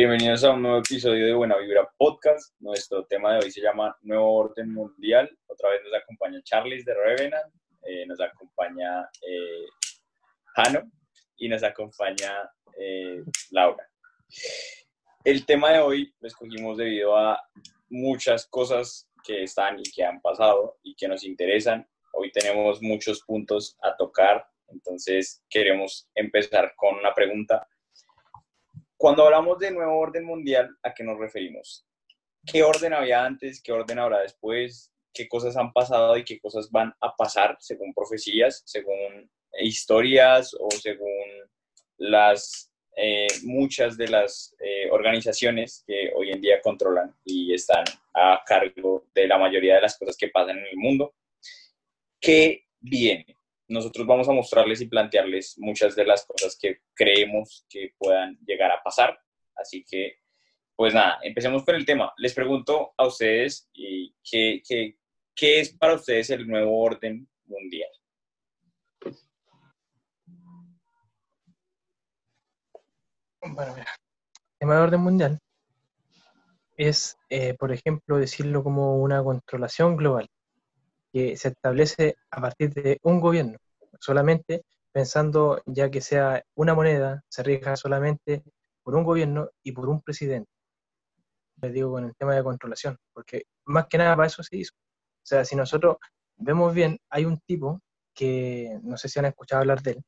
Bienvenidos a un nuevo episodio de Buena Vibra Podcast. Nuestro tema de hoy se llama Nuevo Orden Mundial. Otra vez nos acompaña Charles de Revenant, eh, nos acompaña eh, y nos acompaña eh, Laura. El tema de hoy lo escogimos debido a muchas cosas que están y que han pasado y que nos interesan. Hoy tenemos muchos puntos a tocar, entonces queremos empezar con una pregunta cuando hablamos de nuevo orden mundial, ¿a qué nos referimos? ¿Qué orden había antes? ¿Qué orden habrá después? ¿Qué cosas han pasado y qué cosas van a pasar según profecías, según historias o según las eh, muchas de las eh, organizaciones que hoy en día controlan y están a cargo de la mayoría de las cosas que pasan en el mundo? ¿Qué viene? Nosotros vamos a mostrarles y plantearles muchas de las cosas que creemos que puedan llegar a pasar. Así que, pues nada, empecemos con el tema. Les pregunto a ustedes qué, es para ustedes el nuevo orden mundial. Bueno, mira, el nuevo orden mundial es, eh, por ejemplo, decirlo como una controlación global que se establece a partir de un gobierno, solamente pensando ya que sea una moneda, se rija solamente por un gobierno y por un presidente. Les digo con el tema de controlación, porque más que nada para eso se hizo. O sea, si nosotros vemos bien, hay un tipo que, no sé si han escuchado hablar de él,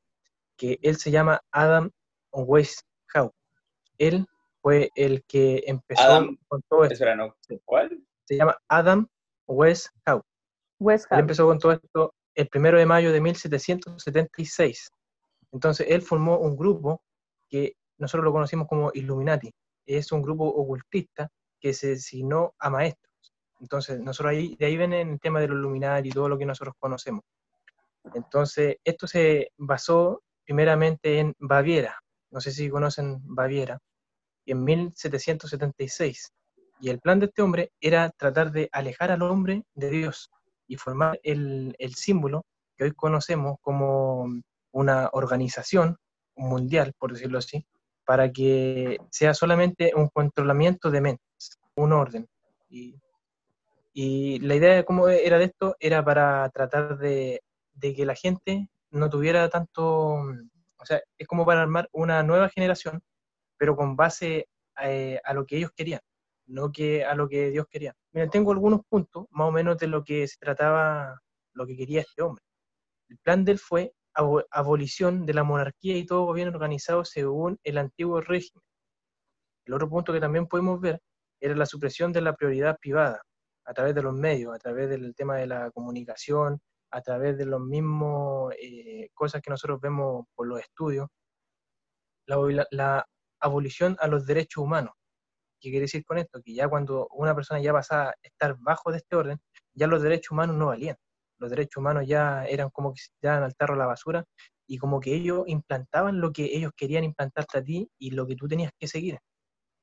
que él se llama Adam Weishaupt. Él fue el que empezó con todo esto. ¿Cuál? Se llama Adam Weishaupt. Él empezó con todo esto el primero de mayo de 1776. Entonces, él formó un grupo que nosotros lo conocimos como Illuminati. Es un grupo ocultista que se designó a maestros. Entonces, nosotros ahí, de ahí viene el tema de los Illuminati y todo lo que nosotros conocemos. Entonces, esto se basó primeramente en Baviera. No sé si conocen Baviera. en 1776. Y el plan de este hombre era tratar de alejar al hombre de Dios y formar el, el símbolo que hoy conocemos como una organización mundial, por decirlo así, para que sea solamente un controlamiento de mentes, un orden. Y, y la idea de cómo era de esto era para tratar de, de, que la gente no tuviera tanto, o sea, es como para armar una nueva generación, pero con base eh, a lo que ellos querían no que a lo que Dios quería. Mira, tengo algunos puntos más o menos de lo que se trataba, lo que quería este hombre. El plan de él fue abolición de la monarquía y todo gobierno organizado según el antiguo régimen. El otro punto que también podemos ver era la supresión de la prioridad privada a través de los medios, a través del tema de la comunicación, a través de los mismos eh, cosas que nosotros vemos por los estudios. la abolición a los derechos humanos, ¿Qué quiere decir con esto? Que ya cuando una persona ya pasaba a estar bajo de este orden, ya los derechos humanos no valían. Los derechos humanos ya eran como que se tiraban al tarro a la basura y como que ellos implantaban lo que ellos querían implantarte a ti y lo que tú tenías que seguir.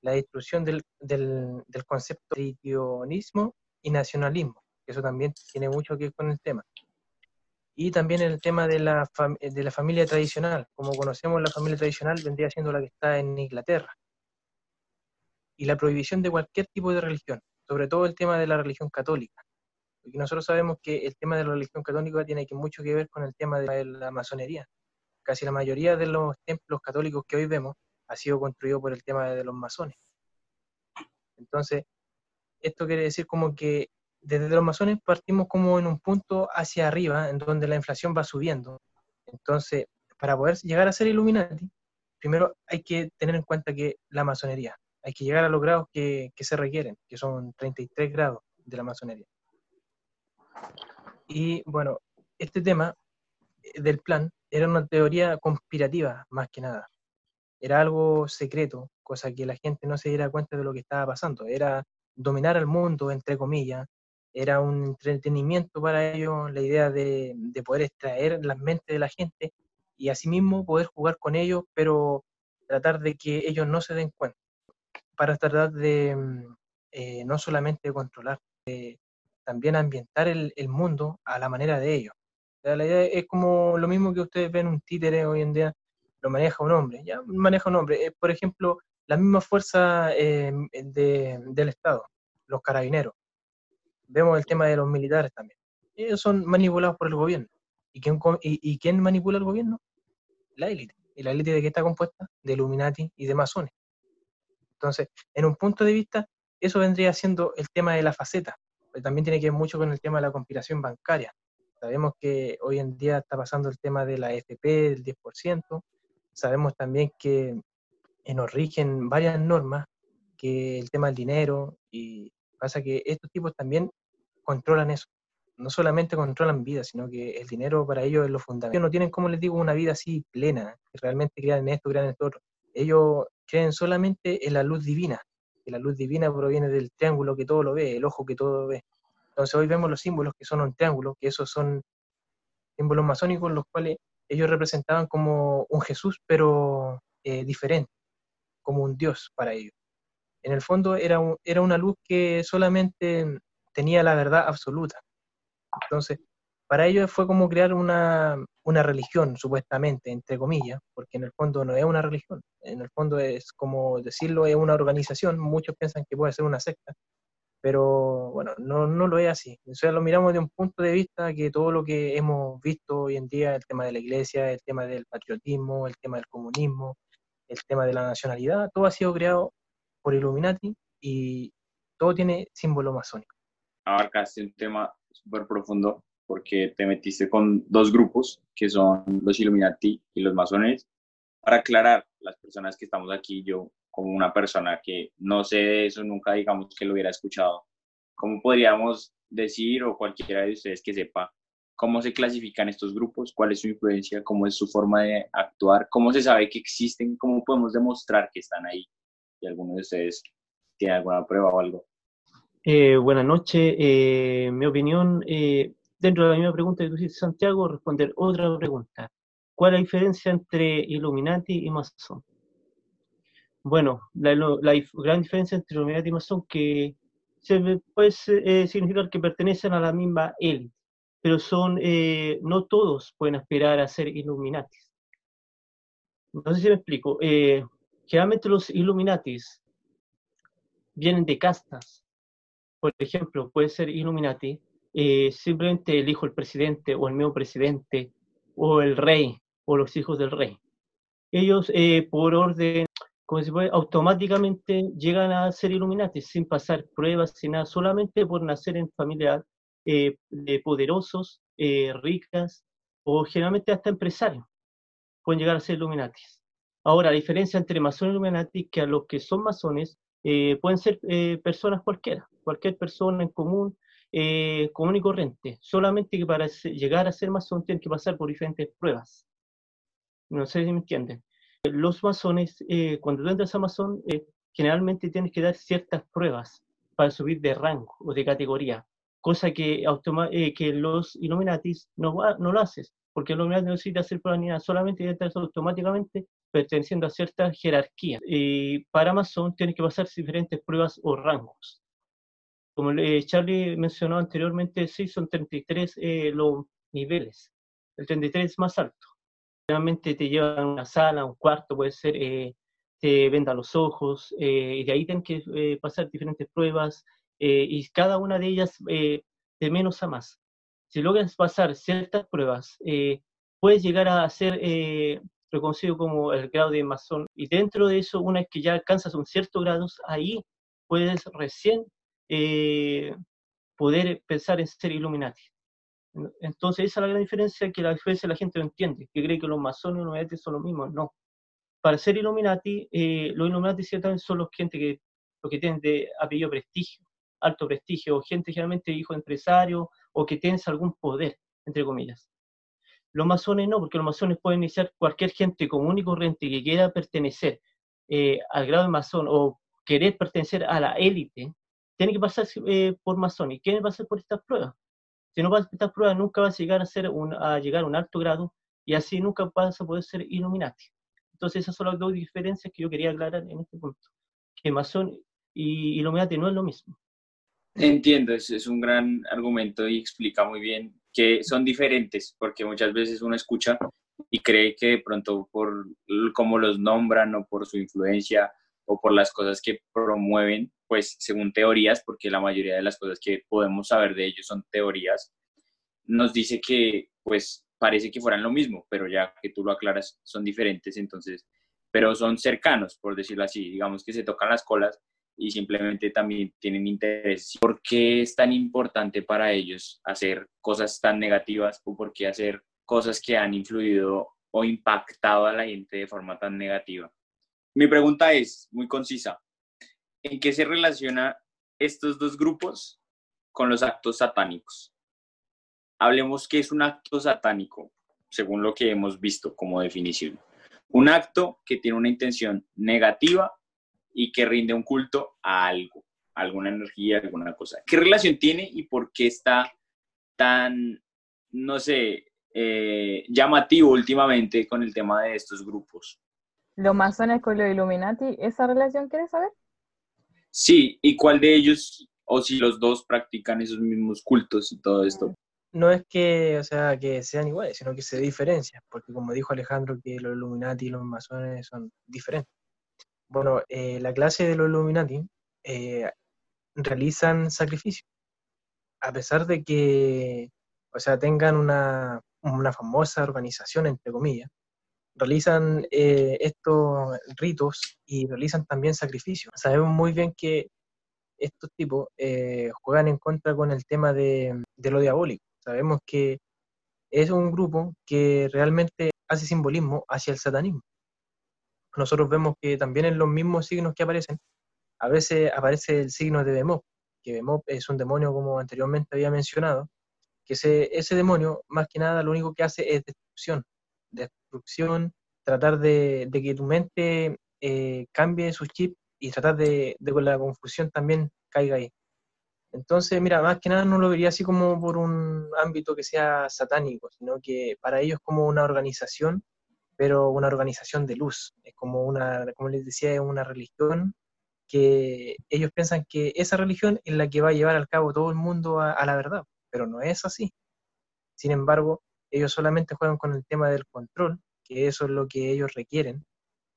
La destrucción del, del, del concepto de religionismo y nacionalismo, eso también tiene mucho que ver con el tema. Y también el tema de la, de la familia tradicional. Como conocemos, la familia tradicional vendría siendo la que está en Inglaterra y la prohibición de cualquier tipo de religión, sobre todo el tema de la religión católica. Porque nosotros sabemos que el tema de la religión católica tiene mucho que ver con el tema de la masonería. Casi la mayoría de los templos católicos que hoy vemos ha sido construido por el tema de los masones. Entonces, esto quiere decir como que desde los masones partimos como en un punto hacia arriba, en donde la inflación va subiendo. Entonces, para poder llegar a ser Illuminati, primero hay que tener en cuenta que la masonería, hay que llegar a los grados que, se requieren, que son 33 grados de la masonería. Y bueno, este tema eh, del plan era una teoría conspirativa más que nada. Era algo secreto, cosa que la gente no se diera cuenta de lo que estaba pasando. Era dominar al mundo, entre comillas. Era un entretenimiento para ellos, la idea de, de poder extraer las mentes de la gente y asimismo poder jugar con ellos, pero tratar de que ellos no se den cuenta para tratar de mm, eh, no solamente controlar, también ambientar el, mundo a la manera de ellos. la idea es como lo mismo que ustedes ven un títere hoy en día, lo maneja un hombre, ya maneja un hombre. Eh, por ejemplo, la misma fuerza eh, del Estado, los carabineros. Vemos el tema de los militares también. Ellos son manipulados por el gobierno. ¿Y quién, y, quién manipula el gobierno? La élite. ¿Y la élite de qué está compuesta? De Illuminati y de masones. Entonces, en un punto de vista, eso vendría siendo el tema de la faceta. Pero también tiene que ver mucho con el tema de la conspiración bancaria. Sabemos que hoy en día está pasando el tema de la FP del 10%. Sabemos también que nos rigen varias normas, que el tema del dinero, y pasa que estos tipos también controlan eso. No solamente controlan vida, sino que el dinero para ellos es lo fundamental. Ellos no tienen, como les digo, una vida así plena, que realmente crean en esto, crean en esto. Ellos creen solamente en la luz divina, que la luz divina proviene del triángulo que todo lo ve, el ojo que todo ve. Entonces hoy vemos los símbolos que son un triángulo, que esos son símbolos masónicos, los cuales ellos representaban como un Jesús, pero eh, diferente, como un Dios para ellos. En el fondo era, era una luz que solamente tenía la verdad absoluta. Entonces, para ellos fue como crear una, una religión, supuestamente, entre comillas, porque en el fondo no es una religión, en el fondo es como decirlo, es una organización, muchos piensan que puede ser una secta, pero bueno, no, no lo es así. O sea, lo miramos de un punto de vista que todo lo que hemos visto hoy en día, el tema de la iglesia, el tema del patriotismo, el tema del comunismo, el tema de la nacionalidad, todo ha sido creado por Illuminati y todo tiene símbolo masónico. Abarcaste un tema súper profundo porque te metiste con dos grupos que son los Illuminati y los masones. Para aclarar, las personas que estamos aquí, yo como una persona que no sé de eso, nunca digamos que lo hubiera escuchado, ¿cómo podríamos decir o cualquiera de ustedes que sepa cómo se clasifican estos grupos, cuál es su influencia, cómo es su forma de actuar, cómo se sabe que existen, cómo podemos demostrar que están ahí? Y alguno de ustedes tiene alguna prueba o algo. Eh, buenas noches. Eh, mi opinión, eh, dentro de la misma pregunta que tú hiciste, Santiago, responder otra pregunta. ¿Cuál es la diferencia entre Illuminati y Masón? Bueno, la, gran diferencia entre Illuminati y Masón que se puede eh, significar que pertenecen a la misma élite, pero son, eh, no todos pueden aspirar a ser Illuminatis. No sé si me explico. Eh, generalmente los Illuminatis vienen de castas. Por ejemplo, puede ser Illuminati eh, simplemente el hijo del presidente o el mismo presidente o el rey o los hijos del rey. Ellos eh, por orden, como se puede, automáticamente llegan a ser iluminatis sin pasar pruebas, sin nada, solamente por nacer en familias eh, de poderosos, ricas o generalmente hasta empresarios. Pueden llegar a ser iluminatis. Ahora, la diferencia entre masón y iluminati que a los que son masones pueden ser personas cualquiera, cualquier persona en común eh, común y corriente, solamente que para llegar a ser masón tienen que pasar por diferentes pruebas. No sé si me entienden. Los masones, eh, cuando tú entras a masón, eh, generalmente tienes que dar ciertas pruebas para subir de rango o de categoría, cosa que, eh, que los Illuminatis no, no lo haces, porque los Illuminati no necesitan hacer pruebas ni nada, solamente entras automáticamente perteneciendo a cierta jerarquía. Y para masón tienes que pasar diferentes pruebas o rangos. Como Charlie mencionó anteriormente, sí, son 33 eh, los niveles. El 33 es más alto. Realmente te llevan a una sala, un cuarto, puede ser, eh, te vendan los ojos, eh, y de ahí tienen que pasar diferentes pruebas, y cada una de ellas de menos a más. Si logras pasar ciertas pruebas, puedes llegar a ser reconocido como el grado de masón, y dentro de eso, una vez que ya alcanzas un cierto grado, ahí puedes recién eh, poder pensar en ser Illuminati. Entonces esa es la gran diferencia que la diferencia la gente no entiende, que cree que los masones y los Illuminati son los mismos. No. Para ser Illuminati, eh, los Illuminati ciertamente son los gente que, los que tienen de apellido prestigio, alto prestigio, o gente generalmente hijo de empresario, o que tienen algún poder, entre comillas. Los masones no, porque los masones pueden iniciar cualquier gente común y corriente que quiera pertenecer eh, al grado de masón o querer pertenecer a la élite, tiene que pasar eh, por masón. ¿Y quién va a pasar por estas pruebas? Si no pasas por estas pruebas, nunca vas a llegar a, ser un, a llegar a un alto grado y así nunca vas a poder ser Illuminati. Entonces, esas son las dos diferencias que yo quería aclarar en este punto. Que masón y Illuminati no es lo mismo. Entiendo, es, es un gran argumento y explica muy bien que son diferentes, porque muchas veces uno escucha y cree que de pronto por cómo los nombran o por su influencia o por las cosas que promueven, pues según teorías, porque la mayoría de las cosas que podemos saber de ellos son teorías, nos dice que pues parece que fueran lo mismo, pero ya que tú lo aclaras, son diferentes, entonces, pero son cercanos, por decirlo así, digamos que se tocan las colas y simplemente también tienen interés. ¿Por qué es tan importante para ellos hacer cosas tan negativas o por qué hacer cosas que han influido o impactado a la gente de forma tan negativa? Mi pregunta es muy concisa. ¿En qué se relaciona estos dos grupos con los actos satánicos? Hablemos qué es un acto satánico, según lo que hemos visto como definición. Un acto que tiene una intención negativa y que rinde un culto a algo, alguna energía, alguna cosa. ¿Qué relación tiene y por qué está tan, no sé, eh, llamativo últimamente con el tema de estos grupos? ¿Los masones con los Illuminati? ¿Esa relación quieres saber? Sí, ¿y cuál de ellos, o si los dos practican esos mismos cultos y todo esto? no es que, o sea, que sean iguales, sino que se diferencian, porque como dijo Alejandro, que los Illuminati y los masones son diferentes. Bueno, eh, la clase de los Illuminati eh, realizan sacrificios, a pesar de que, o sea, tengan una, famosa organización, entre comillas, realizan eh, estos ritos y realizan también sacrificios. Sabemos muy bien que estos tipos juegan en contra con el tema de lo diabólico Sabemos que es un grupo que realmente hace simbolismo hacia el satanismo. Nosotros vemos que también en los mismos signos que aparecen, a veces aparece el signo de Bemop, que Bemop es un demonio como anteriormente había mencionado, que ese, ese demonio más que nada lo único que hace es destrucción, tratar de, que tu mente eh, cambie su chip y tratar de, que la confusión también caiga ahí. Entonces, mira, más que nada no lo vería así como por un ámbito que sea satánico, sino que para ellos es como una organización, pero una organización de luz. Es como una, como les decía, es una religión que ellos piensan que esa religión es la que va a llevar al cabo todo el mundo a, la verdad, pero no es así. Sin embargo, ellos solamente juegan con el tema del control, que eso es lo que ellos requieren,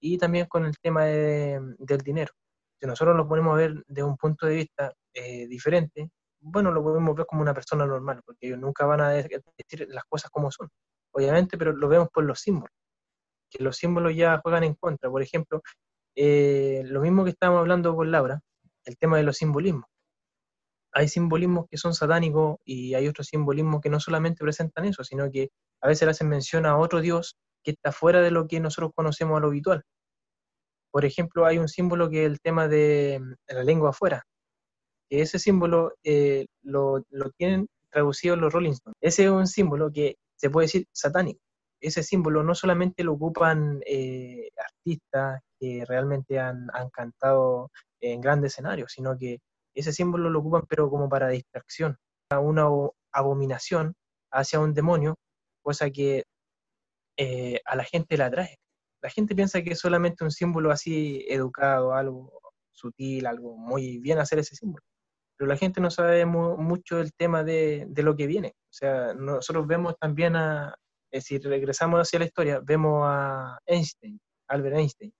y también con el tema del dinero. Si nosotros lo ponemos a ver de un punto de vista eh, diferente, bueno, lo podemos ver como una persona normal, porque ellos nunca van a decir las cosas como son, obviamente, pero lo vemos por los símbolos, que los símbolos ya juegan en contra. Por ejemplo, eh, lo mismo que estábamos hablando con Laura, el tema de los simbolismos. Hay simbolismos que son satánicos y hay otros simbolismos que no solamente presentan eso, sino que a veces hacen mención a otro Dios que está fuera de lo que nosotros conocemos a lo habitual. Por ejemplo, hay un símbolo que es el tema de la lengua afuera, ese símbolo eh, lo, tienen traducido los Rolling Stones. Ese es un símbolo que se puede decir satánico. Ese símbolo no solamente lo ocupan eh, artistas que realmente han, cantado en grandes escenarios, sino que ese símbolo lo ocupan pero como para distracción, una abominación hacia un demonio, cosa que eh, a la gente la atrae. La gente piensa que es solamente un símbolo así educado, algo sutil, algo muy bien hacer ese símbolo pero la gente no sabe mucho el tema de, lo que viene. O sea, nosotros vemos también a, si regresamos hacia la historia, vemos a Einstein, Albert Einstein.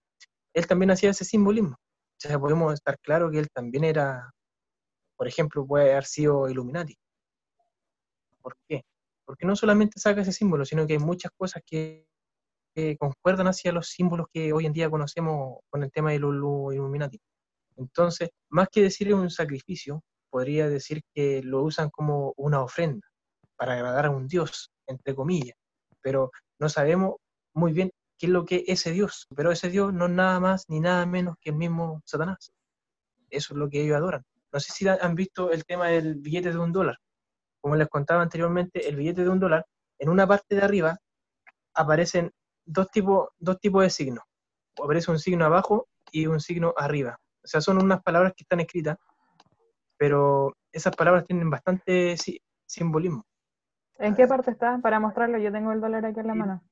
Él también hacía ese simbolismo. O sea, podemos estar claros que él también era, por ejemplo, puede haber sido Illuminati. ¿Por qué? Porque no solamente saca ese símbolo, sino que hay muchas cosas que, concuerdan hacia los símbolos que hoy en día conocemos con el tema de los Illuminati. Entonces, más que decir un sacrificio, podría decir que lo usan como una ofrenda para agradar a un Dios, entre comillas, pero no sabemos muy bien qué es lo que es ese Dios, pero ese Dios no es nada más ni nada menos que el mismo Satanás. Eso es lo que ellos adoran. No sé si han visto el tema del billete de un dólar. Como les contaba anteriormente, el billete de un dólar, en una parte de arriba aparecen dos tipos, dos tipos de signos. Aparece un signo abajo y un signo arriba. O sea, son unas palabras que están escritas pero esas palabras tienen bastante simbolismo. ¿En qué parte está? Para mostrarlo, yo tengo el dólar aquí en la mano.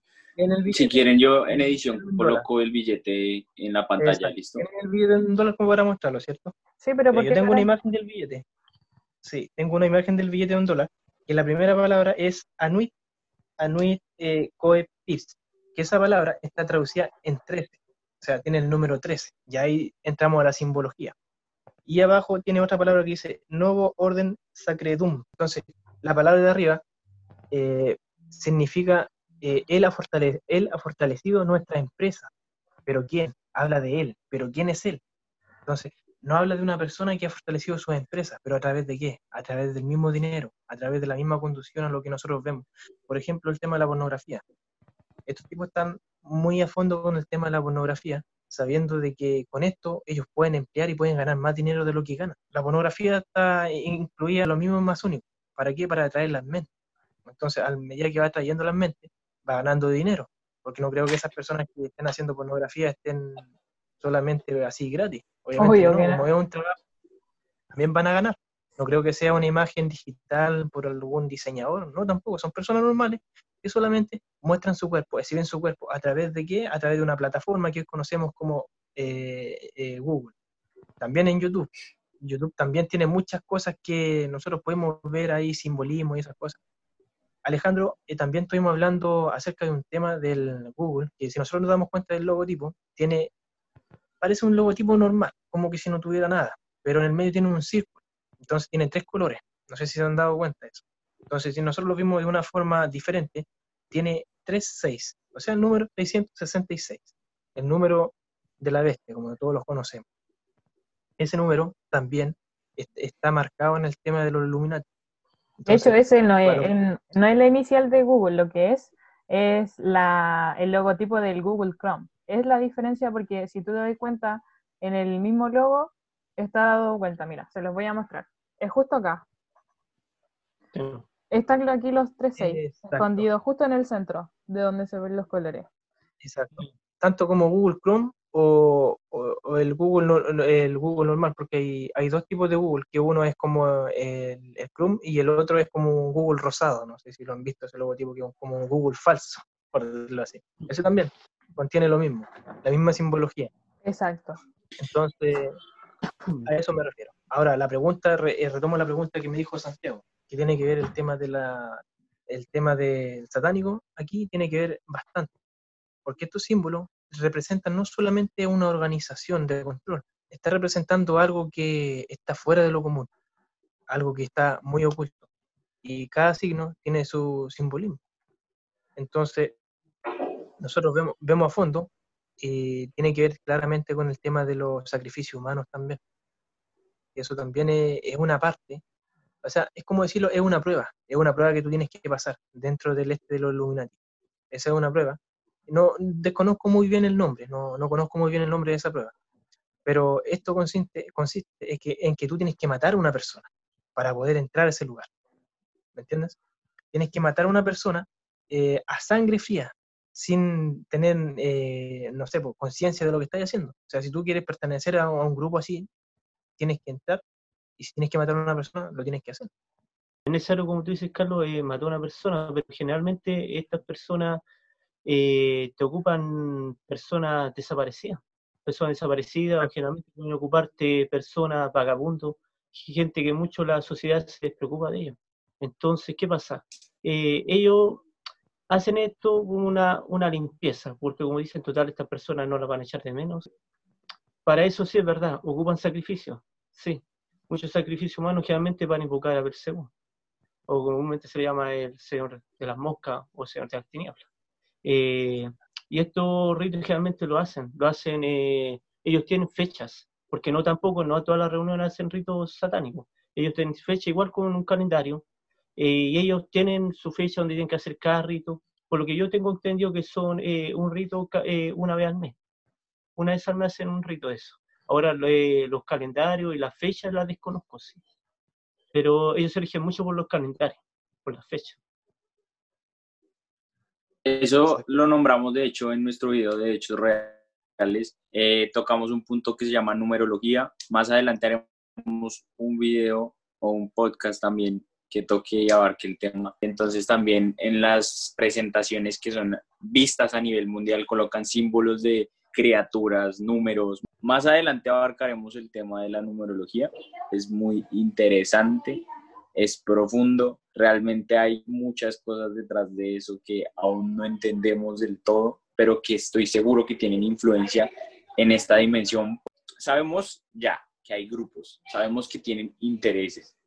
Si quieren, yo en edición coloco el billete en la pantalla, listo. el billete de un dólar como para mostrarlo, ¿cierto? Sí, pero porque. Yo tengo una imagen del billete. Sí, tengo una imagen del billete de un dólar. Que la primera palabra es anuit, anuit eh, que esa palabra está traducida en 13. O sea, tiene el número 13. Y ahí entramos a la simbología. Y abajo tiene otra palabra que dice Novo Orden Sacredum. Entonces, la palabra de arriba eh, significa eh, él, ha fortalecido nuestra empresa. ¿Pero quién? Habla de él. ¿Pero quién es él? Entonces, no habla de una persona que ha fortalecido sus empresas, pero a través de qué? A través del mismo dinero, a través de la misma conducción a lo que nosotros vemos. Por ejemplo, el tema de la pornografía. Estos tipos están muy a fondo con el tema de la pornografía, sabiendo de que con esto ellos pueden emplear y pueden ganar más dinero de lo que ganan. La pornografía está incluida en lo mismo más único. ¿Para qué? Para atraer las mentes. Entonces, a medida que va atrayendo las mentes, va ganando dinero. Porque no creo que esas personas que estén haciendo pornografía estén solamente así gratis. Obviamente no, como es un trabajo, también van a ganar. No creo que sea una imagen digital por algún diseñador, no, tampoco. Son personas normales que solamente muestran su cuerpo, exhiben su cuerpo. ¿A través de qué? A través de una plataforma que conocemos como eh, eh, Google. También en YouTube. YouTube también tiene muchas cosas que nosotros podemos ver ahí, simbolismo y esas cosas. Alejandro, eh, también estuvimos hablando acerca de un tema del Google, que si nosotros nos damos cuenta del logotipo, tiene, parece un logotipo normal, como que si no tuviera nada, pero en el medio tiene un círculo, entonces tiene tres colores, no sé si se han dado cuenta de eso. Entonces, si nosotros lo vimos de una forma diferente, tiene 36, o sea, el número 666, el número de la bestia, como todos los conocemos. Ese número también está marcado en el tema de los Illuminati. De hecho, ese no es, no es la inicial de Google, lo que es es la, el logotipo del Google Chrome. Es la diferencia porque si tú te das cuenta, en el mismo logo está dado vuelta, mira, se los voy a mostrar. Es justo acá. Están aquí los 3.6, escondidos justo en el centro, de donde se ven los colores. Exacto. Tanto como Google Chrome o, el, Google, el Google normal, porque hay, dos tipos de Google, que uno es como el, Chrome y el otro es como un Google rosado, no sé si lo han visto ese logotipo, que es como un Google falso, por decirlo así. Ese también contiene lo mismo, la misma simbología. Exacto. Entonces, a eso me refiero. Ahora, la pregunta, eh, retomo la pregunta que me dijo Santiago que tiene que ver el tema de la el tema del satánico, aquí tiene que ver bastante, porque estos símbolos representan no solamente una organización de control, está representando algo que está fuera de lo común, algo que está muy oculto, y cada signo tiene su simbolismo. Entonces, nosotros vemos, vemos a fondo y tiene que ver claramente con el tema de los sacrificios humanos también. Eso también es una parte o sea, es como decirlo, es una prueba, es una prueba que tú tienes que pasar dentro del este de los Illuminati. Esa es una prueba. No desconozco muy bien el nombre, no, no conozco muy bien el nombre de esa prueba. Pero esto consiste, consiste en, que, en que tú tienes que matar a una persona para poder entrar a ese lugar. ¿Me entiendes? Tienes que matar a una persona eh, a sangre fría, sin tener, eh, no sé, pues, conciencia de lo que estás haciendo. O sea, si tú quieres pertenecer a, un grupo así, tienes que entrar y si tienes que matar a una persona, lo tienes que hacer. Es necesario, como tú dices, Carlos, eh, matar a una persona, pero generalmente estas personas eh, te ocupan personas desaparecidas. Personas desaparecidas, generalmente pueden ocuparte personas vagabundos, gente que mucho la sociedad se despreocupa de ellos. Entonces, ¿qué pasa? Eh, ellos hacen esto como una, una limpieza, porque como dicen, total, estas personas no las van a echar de menos. Para eso sí es verdad, ocupan sacrificio, sí, muchos sacrificios humanos generalmente van a invocar a Belcebú, o comúnmente se le llama el Señor de las Moscas o Señor de las Tinieblas. Eh, y estos ritos generalmente lo hacen, lo hacen, eh, ellos tienen fechas, porque no tampoco, no todas las reuniones hacen ritos satánicos, ellos tienen fecha igual con un calendario, eh, y ellos tienen su fecha donde tienen que hacer cada rito, por lo que yo tengo entendido que son un rito una vez al mes, una vez al mes hacen un rito de eso. Ahora los calendarios y las fechas las desconozco, sí. Pero ellos se eligen mucho por los calendarios, por las fechas. Eso lo nombramos, de hecho, en nuestro video de hechos reales. Eh, tocamos un punto que se llama numerología. Más adelante haremos un video o un podcast también que toque y abarque el tema. Entonces también en las presentaciones que son vistas a nivel mundial colocan símbolos de criaturas, números. Más adelante abarcaremos el tema de la numerología. Es muy interesante, es profundo. Realmente hay muchas cosas detrás de eso que aún no entendemos del todo, pero que estoy seguro que tienen influencia en esta dimensión. Sabemos ya que hay grupos, sabemos que tienen intereses,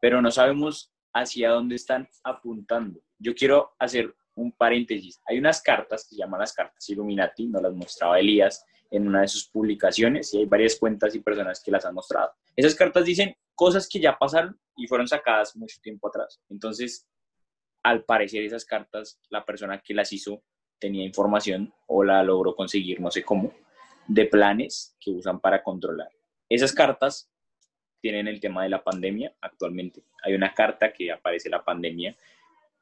pero no sabemos hacia dónde están apuntando. Yo quiero hacer un paréntesis. Hay unas cartas que se llaman las cartas Illuminati, nos las mostraba Elías en una de sus publicaciones y hay varias cuentas y personas que las han mostrado. Esas cartas dicen cosas que ya pasaron y fueron sacadas mucho tiempo atrás. Entonces, al parecer esas cartas, la persona que las hizo tenía información o la logró conseguir, no sé cómo, de planes que usan para controlar. Esas cartas tienen el tema de la pandemia actualmente. Hay una carta que aparece la pandemia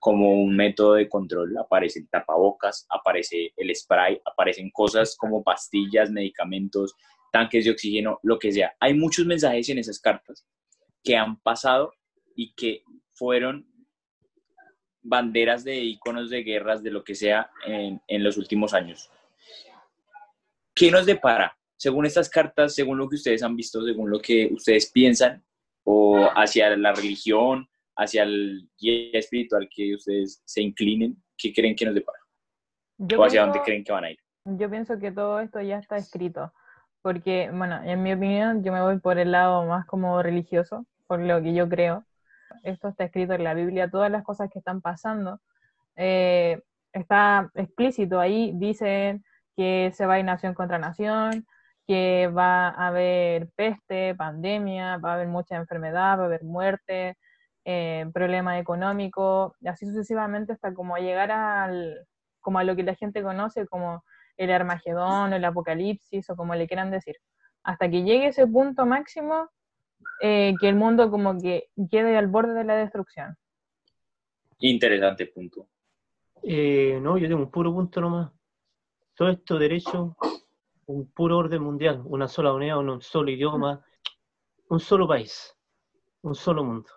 como un método de control, aparece el tapabocas, aparece el spray, aparecen cosas como pastillas, medicamentos, tanques de oxígeno, lo que sea. Hay muchos mensajes en esas cartas que han pasado y que fueron banderas de iconos de guerras, de lo que sea, en, en los últimos años. ¿Qué nos depara? Según estas cartas, según lo que ustedes han visto, según lo que ustedes piensan, o hacia la religión, hacia el guía espiritual que ustedes se inclinen, ¿qué creen que nos depara? ¿O hacia dónde creen que van a ir? Yo pienso que todo esto ya está escrito, porque, bueno, en mi opinión, yo me voy por el lado más como religioso, por lo que yo creo. Esto está escrito en la Biblia, todas las cosas que están pasando. Eh, está explícito ahí, dicen que se va a ir nación contra nación, que va a haber peste, pandemia, va a haber mucha enfermedad, va a haber muerte, eh, problema económico, y así sucesivamente hasta como llegar al, como a lo que la gente conoce como el Armagedón o el Apocalipsis o como le quieran decir. Hasta que llegue ese punto máximo eh, que el mundo como que quede al borde de la destrucción. Interesante punto. Eh, no, yo tengo un puro punto nomás. Todo esto derecho, un puro orden mundial, una sola unidad, un solo idioma, un solo país, un solo mundo.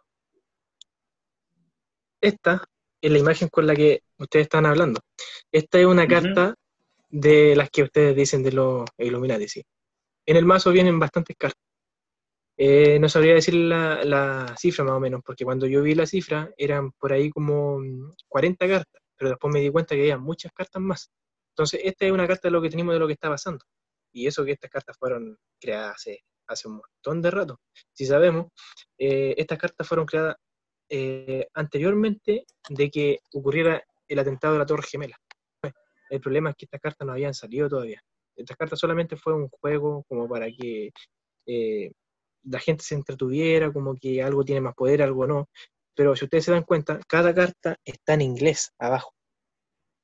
Esta es la imagen con la que ustedes están hablando. Esta es una carta de las que ustedes dicen de los Illuminati, sí. En el mazo vienen bastantes cartas. Eh, no sabría decir la, cifra más o menos, porque cuando yo vi la cifra eran por ahí como 40 cartas, pero después me di cuenta que había muchas cartas más. Entonces, esta es una carta de lo que tenemos de lo que está pasando. Y eso que estas cartas fueron creadas hace, hace un montón de rato. Si sabemos, eh, estas cartas fueron creadas eh, anteriormente de que ocurriera el atentado de la Torre Gemela. El problema es que estas cartas no habían salido todavía. Estas cartas solamente fue un juego como para que eh, la gente se entretuviera, como que algo tiene más poder, algo no. Pero si ustedes se dan cuenta, cada carta está en inglés abajo.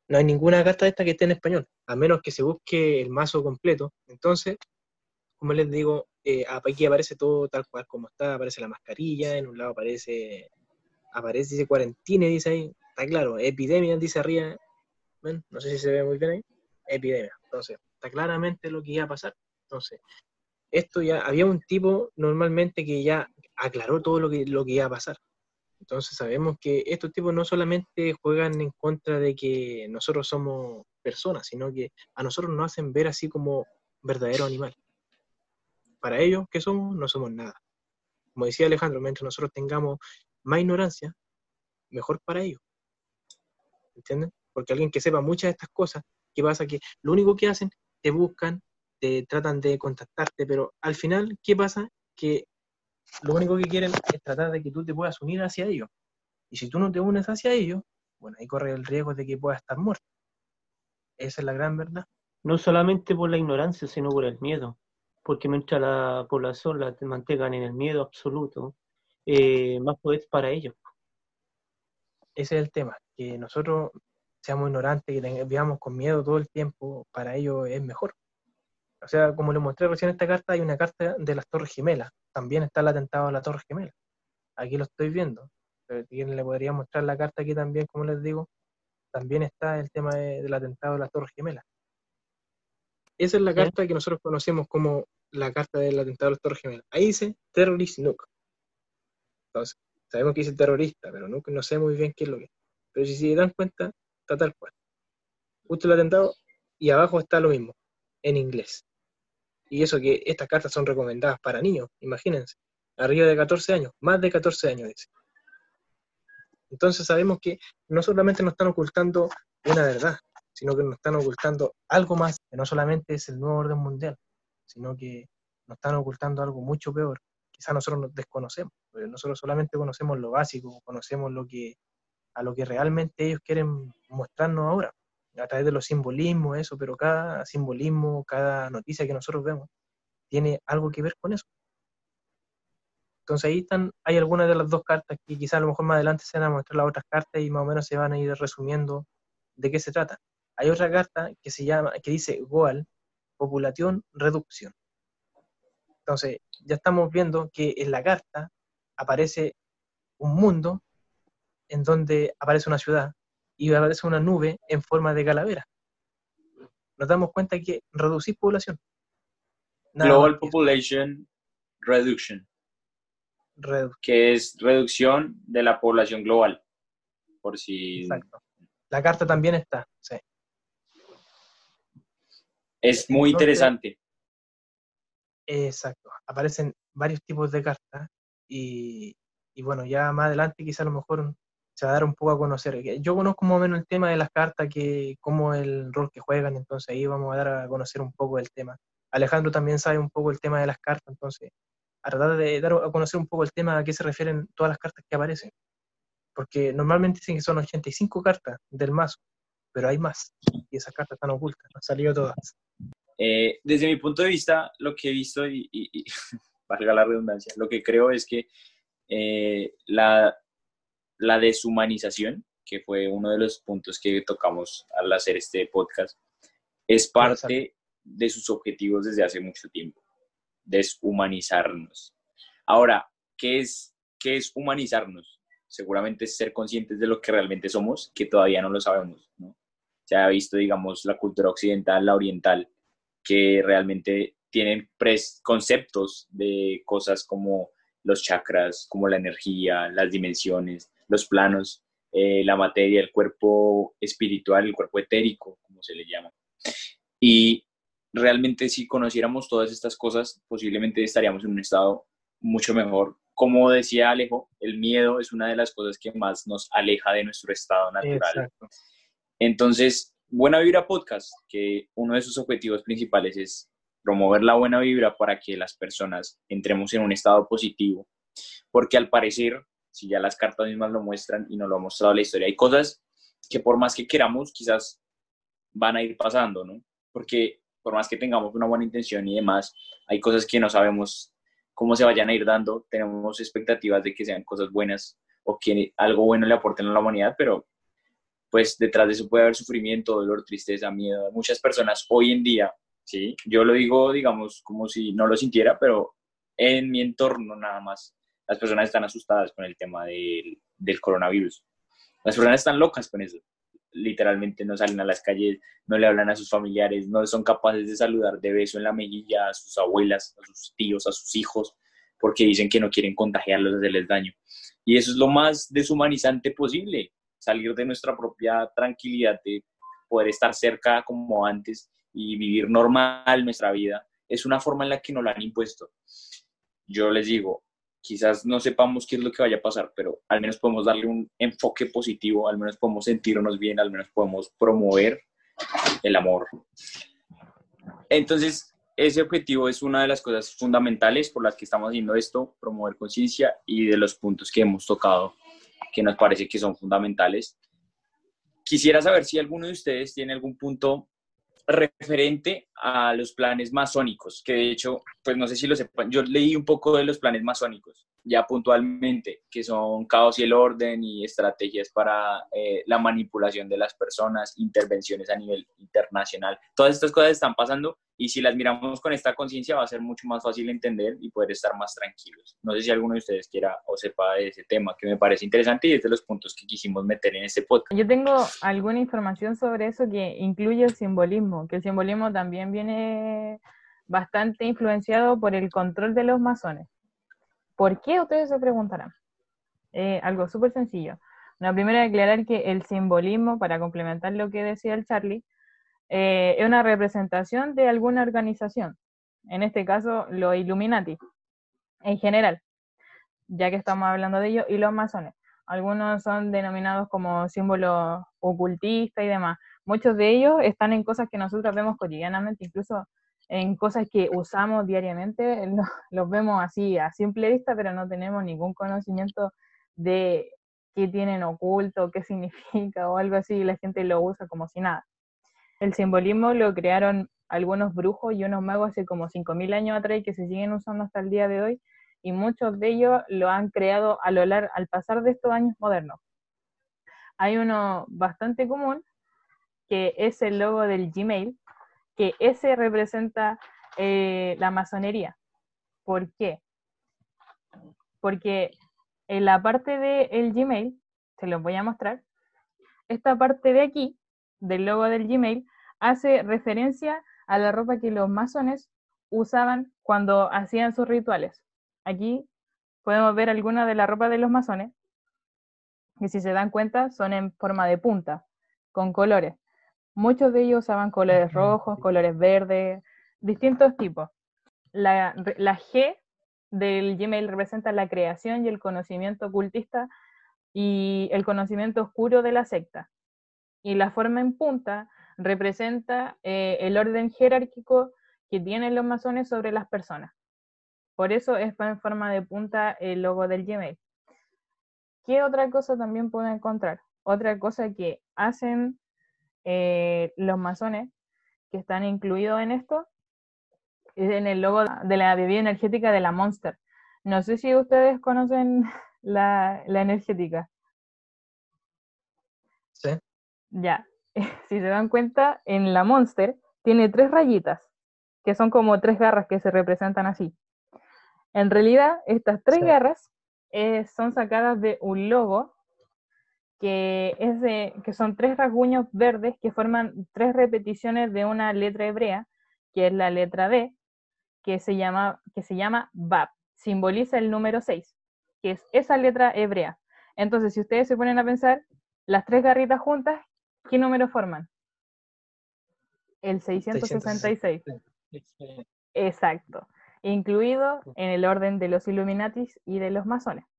No hay ninguna carta de esta que esté en español, a menos que se busque el mazo completo. Entonces, como les digo, eh, aquí aparece todo tal cual como está, aparece la mascarilla, en un lado aparece aparece, dice cuarentena, dice ahí, está claro, epidemia, dice arriba, no sé si se ve muy bien ahí, epidemia. Entonces, está claramente lo que iba a pasar. Entonces, esto ya, había un tipo normalmente que ya aclaró todo lo que, lo que iba a pasar. Entonces sabemos que estos tipos no solamente juegan en contra de que nosotros somos personas, sino que a nosotros nos hacen ver así como verdadero animal. Para ellos, ¿qué somos? No somos nada. Como decía Alejandro, mientras nosotros tengamos más ignorancia, mejor para ellos. ¿Entienden? Porque alguien que sepa muchas de estas cosas, ¿qué pasa? Que lo único que hacen, te buscan, te tratan de contactarte, pero al final, ¿qué pasa? Que lo único que quieren es tratar de que tú te puedas unir hacia ellos. Y si tú no te unes hacia ellos, bueno, ahí corre el riesgo de que puedas estar muerto. Esa es la gran verdad. No solamente por la ignorancia, sino por el miedo. Porque mientras la población la mantengan en el miedo absoluto, eh, más poder para ellos. Ese es el tema, que nosotros seamos ignorantes, que vivamos con miedo todo el tiempo, para ellos es mejor. O sea, como le mostré recién en esta carta, hay una carta de las Torres Gemelas. También está el atentado a la Torre Gemela. Aquí lo estoy viendo. Pero le podría mostrar la carta aquí también, como les digo. También está el tema del atentado a la Torre Gemela. Esa es la carta que nosotros conocemos como la carta del atentado a la Torre Gemela. Ahí dice Terrorist Nuke. Entonces, sabemos que dice terrorista, pero no, no sé muy bien qué es lo que es. Pero si se dan cuenta, está tal cual. Justo el atentado y abajo está lo mismo, en inglés. Y eso que estas cartas son recomendadas para niños, imagínense. Arriba de 14 años, más de 14 años dice. Entonces sabemos que no solamente nos están ocultando una verdad, sino que nos están ocultando algo más que no solamente es el nuevo orden mundial, sino que nos están ocultando algo mucho peor. Quizás nosotros nos desconocemos, nosotros solamente conocemos lo básico, conocemos lo que, a lo que realmente ellos quieren mostrarnos ahora, a través de los simbolismos, eso, pero cada simbolismo, cada noticia que nosotros vemos, tiene algo que ver con eso. Entonces ahí están, hay algunas de las dos cartas que quizás a lo mejor más adelante se van a mostrar las otras cartas y más o menos se van a ir resumiendo de qué se trata. Hay otra carta que se llama, que dice Goal, populación, reducción. Entonces, ya estamos viendo que en la carta aparece un mundo en donde aparece una ciudad y aparece una nube en forma de calavera. Nos damos cuenta que reducir población. Global Population Reduction. que es reducción de la población global. Por si. Exacto. La carta también está, sí. Es muy interesante. Exacto. Aparecen varios tipos de cartas y, bueno, ya más adelante quizá a lo mejor se va a dar un poco a conocer. Yo conozco más o menos el tema de las cartas, que cómo el rol que juegan, entonces ahí vamos a dar a conocer un poco el tema. Alejandro también sabe un poco el tema de las cartas, entonces a tratar de dar a conocer un poco el tema a qué se refieren todas las cartas que aparecen. Porque normalmente dicen que son 85 cartas del mazo, pero hay más. Y esas cartas están ocultas, no han salido todas. Eh, desde mi punto de vista, lo que he visto, y, y, valga la redundancia, lo que creo es que eh, la, la deshumanización, que fue uno de los puntos que tocamos al hacer este podcast, es parte de sus objetivos desde hace mucho tiempo, deshumanizarnos. Ahora, ¿qué es, qué es humanizarnos? Seguramente es ser conscientes de lo que realmente somos, que todavía no lo sabemos. ¿no? Se ha visto, digamos, la cultura occidental, la oriental, que realmente tienen conceptos de cosas como los chakras, como la energía, las dimensiones, los planos, eh, la materia, el cuerpo espiritual, el cuerpo etérico, como se le llama. Y realmente si conociéramos todas estas cosas, posiblemente estaríamos en un estado mucho mejor. Como decía Alejo, el miedo es una de las cosas que más nos aleja de nuestro estado natural. Entonces, Buena Vibra Podcast, que uno de sus objetivos principales es promover la buena vibra para que las personas entremos en un estado positivo, porque al parecer, si ya las cartas mismas lo muestran y nos lo ha mostrado la historia, hay cosas que por más que queramos, quizás van a ir pasando, ¿no? Porque por más que tengamos una buena intención y demás, hay cosas que no sabemos cómo se vayan a ir dando, tenemos expectativas de que sean cosas buenas o que algo bueno le aporten a la humanidad, pero pues detrás de eso puede haber sufrimiento, dolor, tristeza, miedo. Muchas personas hoy en día, ¿sí? Yo lo digo, digamos, como si no lo sintiera, pero en mi entorno nada más, las personas están asustadas con el tema del, del coronavirus. Las personas están locas con eso. Literalmente no salen a las calles, no le hablan a sus familiares, no son capaces de saludar de beso en la mejilla a sus abuelas, a sus tíos, a sus hijos, porque dicen que no quieren contagiarlos, hacerles daño. Y eso es lo más deshumanizante posible salir de nuestra propia tranquilidad, de poder estar cerca como antes y vivir normal nuestra vida, es una forma en la que nos la han impuesto. Yo les digo, quizás no sepamos qué es lo que vaya a pasar, pero al menos podemos darle un enfoque positivo, al menos podemos sentirnos bien, al menos podemos promover el amor. Entonces, ese objetivo es una de las cosas fundamentales por las que estamos haciendo esto, promover conciencia y de los puntos que hemos tocado que nos parece que son fundamentales. Quisiera saber si alguno de ustedes tiene algún punto referente a los planes masónicos, que de hecho, pues no sé si lo sepan, yo leí un poco de los planes masónicos ya puntualmente, que son caos y el orden y estrategias para eh, la manipulación de las personas, intervenciones a nivel internacional. Todas estas cosas están pasando y si las miramos con esta conciencia va a ser mucho más fácil entender y poder estar más tranquilos. No sé si alguno de ustedes quiera o sepa de ese tema que me parece interesante y es de los puntos que quisimos meter en este podcast. Yo tengo alguna información sobre eso que incluye el simbolismo, que el simbolismo también viene bastante influenciado por el control de los masones. ¿Por qué? Ustedes se preguntarán. Eh, algo súper sencillo. La primera, aclarar que el simbolismo, para complementar lo que decía el Charlie, eh, es una representación de alguna organización. En este caso, los Illuminati, en general, ya que estamos hablando de ellos, y los masones. Algunos son denominados como símbolos ocultistas y demás. muchos de ellos están en cosas que nosotros vemos cotidianamente, incluso en cosas que usamos diariamente, los, vemos así a simple vista, pero no tenemos ningún conocimiento de qué tienen oculto, qué significa o algo así, y la gente lo usa como si nada. El simbolismo lo crearon algunos brujos y unos magos hace como 5.000 años atrás y que se siguen usando hasta el día de hoy, y muchos de ellos lo han creado a lo largo, al pasar de estos años modernos. Hay uno bastante común, que es el logo del Gmail, que ese representa eh, la masonería. ¿Por qué? Porque en la parte del Gmail, se los voy a mostrar, esta parte de aquí, del logo del Gmail, hace referencia a la ropa que los masones usaban cuando hacían sus rituales. Aquí podemos ver alguna de la ropa de los masones, que si se dan cuenta son en forma de punta, con colores. Muchos de ellos usaban colores rojos, colores verdes, distintos tipos. La, G del Gmail representa la creación y el conocimiento ocultista y el conocimiento oscuro de la secta. Y la forma en punta representa eh, el orden jerárquico que tienen los masones sobre las personas. Por eso es en forma de punta el logo del Gmail. ¿Qué otra cosa también puedo encontrar? Otra cosa que hacen eh, los masones que están incluidos en esto es en el logo de la bebida energética de la Monster. No sé si ustedes conocen la, la energética. Sí. Ya, si se dan cuenta, en la Monster tiene tres rayitas, que son como tres garras que se representan así. En realidad, estas tres garras eh, son sacadas de un logo que, es de, que son tres rasguños verdes que forman tres repeticiones de una letra hebrea, que es la letra B, que se llama, que se llama Bab, simboliza el número 6, que es esa letra hebrea. Entonces, si ustedes se ponen a pensar, las tres garritas juntas, ¿qué número forman? El 666. Exacto, incluido en el orden de los Illuminatis y de los masones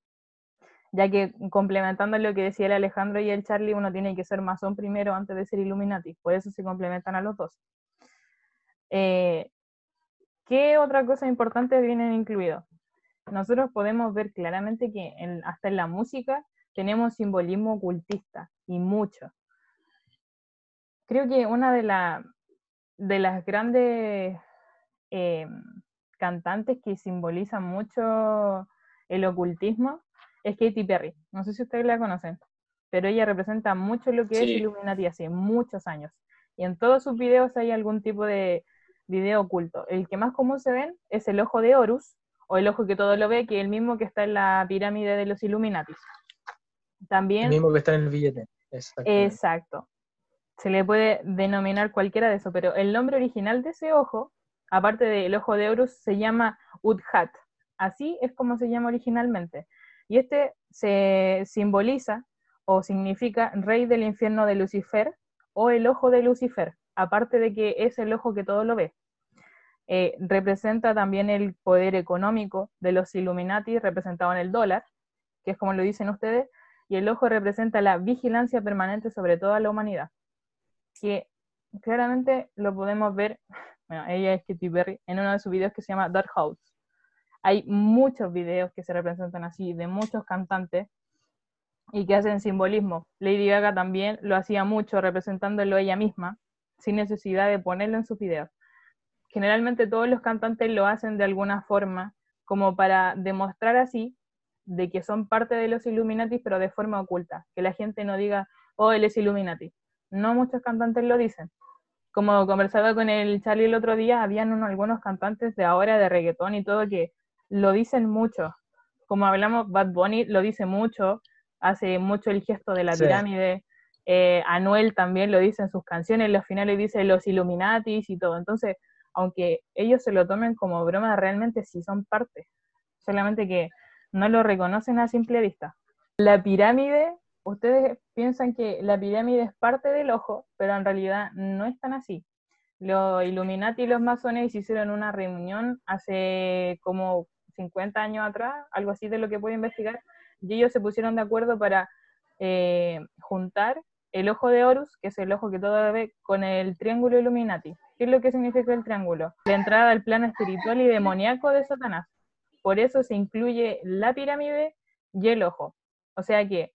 ya que complementando lo que decía el Alejandro y el Charlie, uno tiene que ser masón primero antes de ser Illuminati, por eso se complementan a los dos. Eh, ¿Qué otra cosa importante vienen incluido? Nosotros podemos ver claramente que hasta en la música tenemos simbolismo ocultista y mucho. Creo que una de, de las grandes eh, cantantes que simbolizan mucho el ocultismo es Katy Perry. No sé si ustedes la conocen, pero ella representa mucho lo que es Illuminati hace muchos años. Y en todos sus videos hay algún tipo de video oculto. El que más común se ven es el ojo de Horus, o el ojo que todo lo ve, que es el mismo que está en la pirámide de los Illuminatis. También... El mismo que está en el billete. Exacto. Se le puede denominar cualquiera de eso, pero el nombre original de ese ojo, aparte del ojo de Horus, se llama Udhat. Así es como se llama originalmente. Y este se simboliza o significa rey del infierno de Lucifer o el ojo de Lucifer, aparte de que es el ojo que todo lo ve. Eh, representa también el poder económico de los Illuminati representado en el dólar, que es como lo dicen ustedes, y el ojo representa la vigilancia permanente sobre toda la humanidad, que claramente lo podemos ver, bueno, ella es Katy Perry, en uno de sus videos que se llama Dark House. Hay muchos videos que se representan así, de muchos cantantes, y que hacen simbolismo. Lady Gaga también lo hacía mucho, representándolo ella misma, sin necesidad de ponerlo en sus videos. Generalmente todos los cantantes lo hacen de alguna forma, como para demostrar así de que son parte de los Illuminati, pero de forma oculta, que la gente no diga, oh, él es Illuminati. No muchos cantantes lo dicen. Como conversaba con el Charlie el otro día, habían algunos cantantes de ahora de reggaetón y todo que lo dicen mucho. Como hablamos, Bad Bunny lo dice mucho, hace mucho el gesto de la pirámide. Eh, Anuel también lo dice en sus canciones, en los finales dice los Illuminatis y todo. Entonces, aunque ellos se lo tomen como broma, realmente sí son parte. Solamente que no lo reconocen a simple vista. La pirámide, ustedes piensan que la pirámide es parte del ojo, pero en realidad no es tan así. Los Illuminati y los masones hicieron una reunión hace como 50 años atrás, algo así de lo que puedo investigar, y ellos se pusieron de acuerdo para eh, juntar el ojo de Horus, que es el ojo que todo ve, con el triángulo Illuminati. ¿Qué es lo que significa el triángulo? La entrada al plano espiritual y demoníaco de Satanás. Por eso se incluye la pirámide y el ojo. O sea que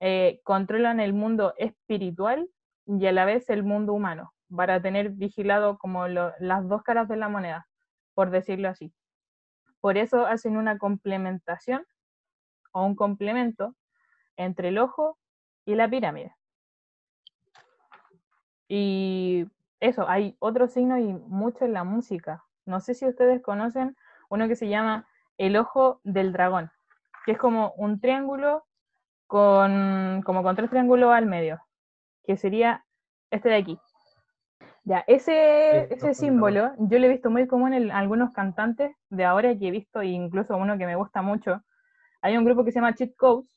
eh, controlan el mundo espiritual y a la vez el mundo humano, para tener vigilado como las dos caras de la moneda, por decirlo así. Por eso hacen una complementación o un complemento entre el ojo y la pirámide. Y eso, hay otros signos y mucho en la música. No sé si ustedes conocen uno que se llama el ojo del dragón, que es como un triángulo con, como con tres triángulos al medio, que sería este de aquí. Ya, ese, ese símbolo yo lo he visto muy común en algunos cantantes de ahora que he visto, e incluso uno que me gusta mucho. Hay un grupo que se llama Cheat Codes,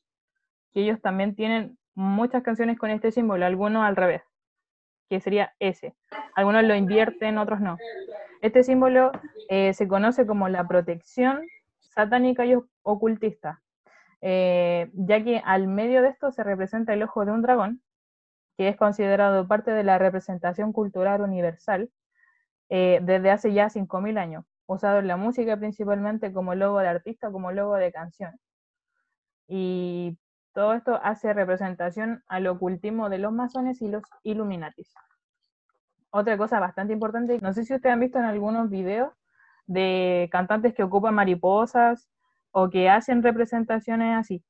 que ellos también tienen muchas canciones con este símbolo, algunos al revés, que sería ese. Algunos lo invierten, otros no. Este símbolo eh, se conoce como la protección satánica y ocultista, eh, ya que al medio de esto se representa el ojo de un dragón, que es considerado parte de la representación cultural universal eh, desde hace ya 5.000 años, usado en la música principalmente como logo de artista, como logo de canción. Y todo esto hace representación al ocultismo de los masones y los illuminatis. Otra cosa bastante importante, no sé si ustedes han visto en algunos videos de cantantes que ocupan mariposas o que hacen representaciones así,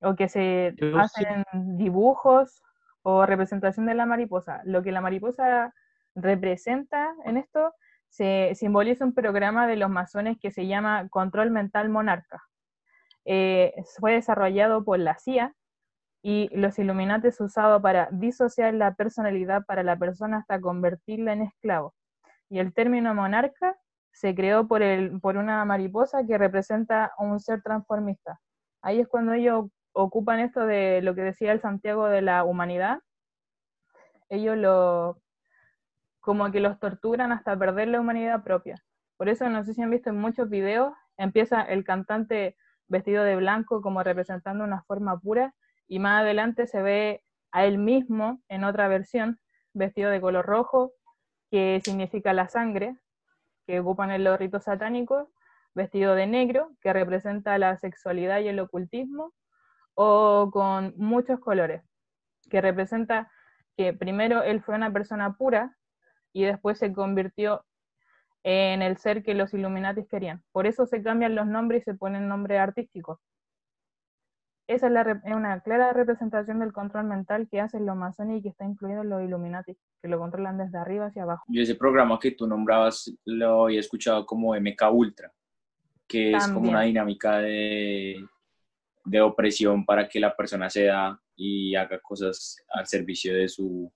o que se hacen dibujos o representación de la mariposa. Lo que la mariposa representa en esto se simboliza un programa de los masones que se llama Control Mental Monarca. Eh, fue desarrollado por la CIA y los Illuminates usado para disociar la personalidad para la persona hasta convertirla en esclavo. Y el término monarca se creó por, el, por una mariposa que representa un ser transformista. Ahí es cuando ellos ocupan esto de lo que decía el Santiago de la humanidad. Ellos lo como que los torturan hasta perder la humanidad propia. Por eso no sé si han visto en muchos videos, empieza el cantante vestido de blanco como representando una forma pura y más adelante se ve a él mismo en otra versión vestido de color rojo que significa la sangre que ocupan en los ritos satánicos, vestido de negro, que representa la sexualidad y el ocultismo, o con muchos colores, que representa que primero él fue una persona pura y después se convirtió en el ser que los Illuminatis querían. Por eso se cambian los nombres y se ponen nombres artísticos. Esa es, una clara representación del control mental que hacen los masones y que está incluido en los Illuminati, que lo controlan desde arriba hacia abajo. Yo ese programa que tú nombrabas lo había escuchado como MK Ultra, que es como una dinámica de, de opresión para que la persona sea y haga cosas al servicio de su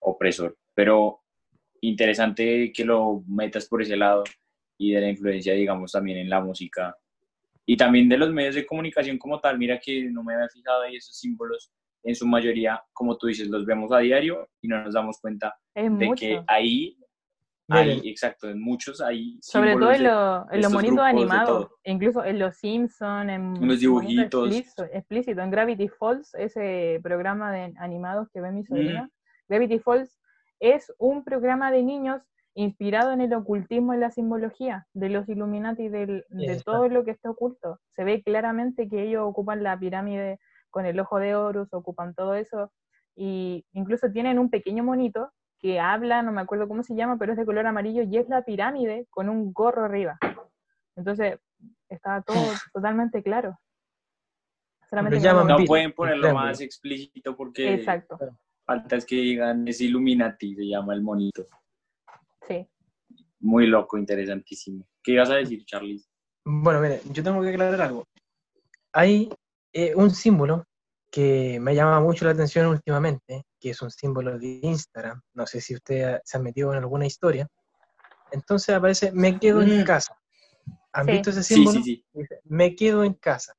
opresor. Pero interesante que lo metas por ese lado y de la influencia, digamos, también en la música y también de los medios de comunicación como tal. Mira que no me había fijado ahí esos símbolos, en su mayoría, como tú dices, los vemos a diario y no nos damos cuenta de que ahí, hay, exacto, en muchos hay Sobre todo en, los monitos animados, incluso en los Simpsons, en, los dibujitos. Explícito, en Gravity Falls, ese programa de animados que ve mi sobrina. Gravity Falls es un programa de niños inspirado en el ocultismo y la simbología de los Illuminati, de todo lo que está oculto. Se ve claramente que ellos ocupan la pirámide con el ojo de Horus, ocupan todo eso, y incluso tienen un pequeño monito que habla, no me acuerdo cómo se llama, pero es de color amarillo y es la pirámide con un gorro arriba. Entonces, está todo totalmente claro. no pueden ponerlo más explícito porque Exacto. falta es que digan es Illuminati, se llama el monito. Sí. Muy loco, interesantísimo. ¿Qué ibas a decir, Charlie? Bueno, mire, yo tengo que aclarar algo. Hay eh, un símbolo que me llama mucho la atención últimamente, que es un símbolo de Instagram. No sé si usted se ha metido en alguna historia. Entonces aparece, me quedo en mm. casa. ¿Han visto ese símbolo? Sí, sí, sí. Me quedo en casa.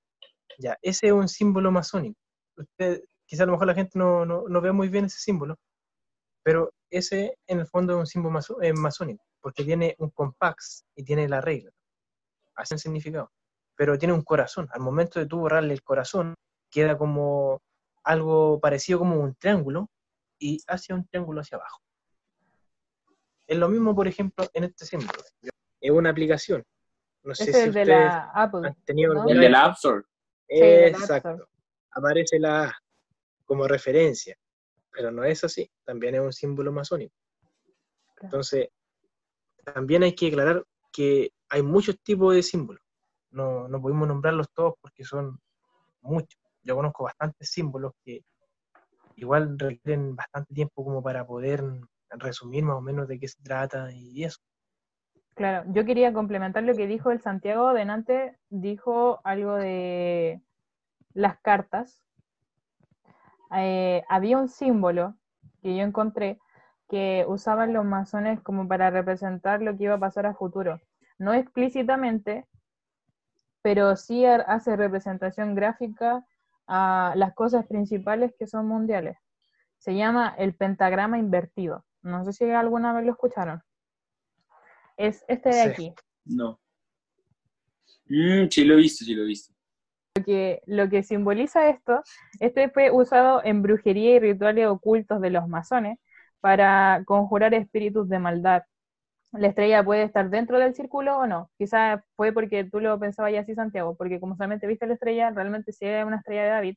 Ya, ese es un símbolo masónico. Usted, quizá a lo mejor la gente no, no, no ve muy bien ese símbolo, pero ese en el fondo es un símbolo eh, masónico, porque tiene un compax y tiene la regla. Hace el significado. Pero tiene un corazón. Al momento de tú borrarle el corazón, queda como algo parecido como un triángulo y hacia un triángulo hacia abajo. Es lo mismo, por ejemplo, en este símbolo. Es una aplicación. No sé si es de la Apple. El de la App Store. Exacto. Aparece la A como referencia, pero no es así. También es un símbolo masónico. Entonces, también hay que aclarar que hay muchos tipos de símbolos. No, no podemos nombrarlos todos porque son muchos. Yo conozco bastantes símbolos que igual requieren bastante tiempo como para poder resumir más o menos de qué se trata y eso. Claro, yo quería complementar lo que dijo el Santiago Denante, dijo algo de las cartas. Eh, había un símbolo que yo encontré que usaban los masones como para representar lo que iba a pasar a futuro. No explícitamente, pero sí hace representación gráfica a las cosas principales que son mundiales. Se llama el pentagrama invertido. No sé si alguna vez lo escucharon. Es este de aquí. No. Mm, sí lo he visto, sí lo he visto. Lo que, lo que simboliza esto, este fue usado en brujería y rituales ocultos de los masones para conjurar espíritus de maldad. La estrella puede estar dentro del círculo o no. Quizás fue porque tú lo pensabas así, Santiago, porque como solamente viste la estrella, realmente sí es una estrella de David,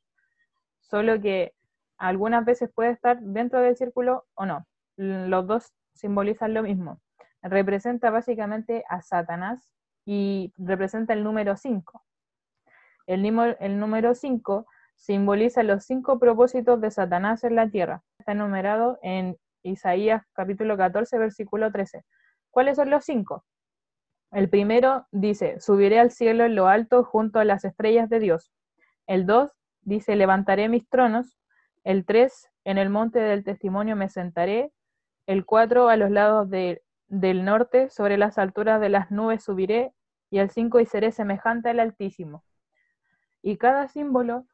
solo que algunas veces puede estar dentro del círculo o no. Los dos simbolizan lo mismo representa básicamente a Satanás y representa el número 5. El, el número 5 simboliza los cinco propósitos de Satanás en la tierra. Está enumerado en Isaías capítulo 14, versículo 13. ¿Cuáles son los cinco? El primero dice, subiré al cielo en lo alto junto a las estrellas de Dios. El 2 dice, levantaré mis tronos. El 3, en el monte del testimonio me sentaré. El 4, a los lados de del norte, sobre las alturas de las nubes subiré, y el 5 y seré semejante al Altísimo. Y cada símbolo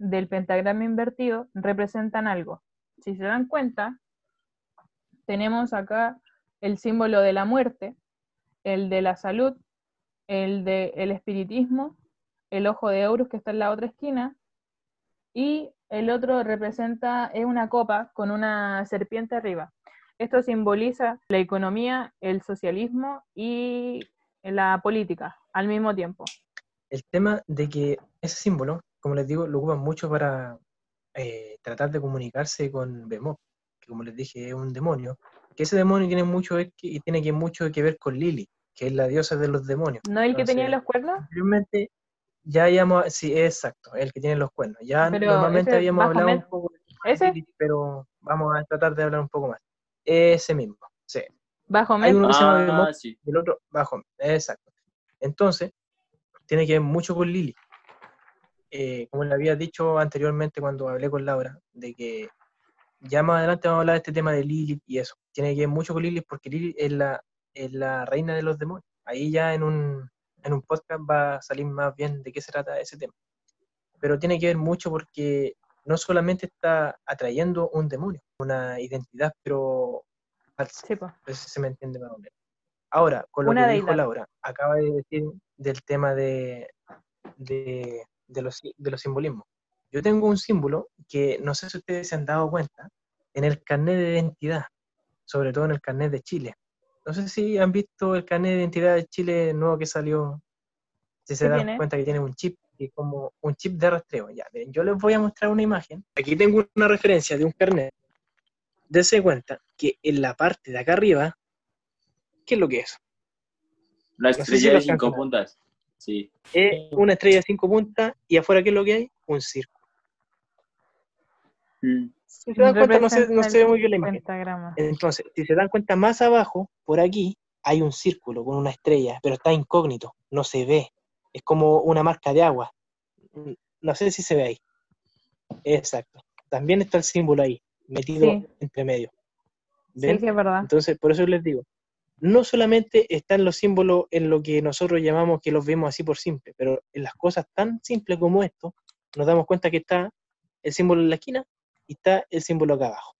del pentagrama invertido representan algo. Si se dan cuenta, tenemos acá el símbolo de la muerte, el de la salud, el del el espiritismo, el ojo de Horus que está en la otra esquina, y el otro representa, es una copa con una serpiente arriba. Esto simboliza la economía, el socialismo y la política al mismo tiempo. El tema de que ese símbolo, como les digo, lo ocupan mucho para eh, tratar de comunicarse con Behemoth, que como les dije es un demonio, que ese demonio tiene mucho que, tiene que mucho que ver con Lili, que es la diosa de los demonios. ¿No el que tenía los cuernos? Realmente ya habíamos, sí, exacto, el que tiene los cuernos. Ya normalmente habíamos hablado un poco de ¿Ese? pero vamos a tratar de hablar un poco más. Ese mismo, sí. Bajo Hay uno que se llama ah, y el otro Bajo exacto. Entonces, tiene que ver mucho con Lili. Eh, como le había dicho anteriormente cuando hablé con Laura, de que ya más adelante vamos a hablar de este tema de Lili y eso. Tiene que ver mucho con Lili porque Lili es la, es la reina de los demonios. Ahí ya en un, en un podcast va a salir más bien de qué se trata ese tema. Pero tiene que ver mucho porque no solamente está atrayendo un demonio, una identidad, pero falsa. Sí, se me entiende más o menos. Ahora, con lo que dijo Laura, acaba de decir del tema de, de, los, de los simbolismos. Yo tengo un símbolo que no sé si ustedes se han dado cuenta en el carnet de identidad, sobre todo en el carnet de Chile. No sé si han visto el carnet de identidad de Chile nuevo que salió, si se dan cuenta que tiene un chip como un chip de rastreo. Ya, yo les voy a mostrar una imagen. Aquí tengo una referencia de un carnet. Dese cuenta que en la parte de acá arriba, ¿qué es lo que es? Una estrella de cinco puntas. Sí. Es una estrella de cinco puntas y afuera, ¿qué es lo que hay? Un círculo. Mm. Si se dan cuenta, no se, no se ve muy bien la imagen. Entonces, si se dan cuenta, más abajo, por aquí, hay un círculo con una estrella, pero está incógnito, no se ve es como una marca de agua. No sé si se ve ahí. Exacto. También está el símbolo ahí, metido entre medio. Sí, es verdad. Entonces, por eso les digo, no solamente están los símbolos en lo que nosotros llamamos que los vemos así por simple, pero en las cosas tan simples como esto, nos damos cuenta que está el símbolo en la esquina y está el símbolo acá abajo.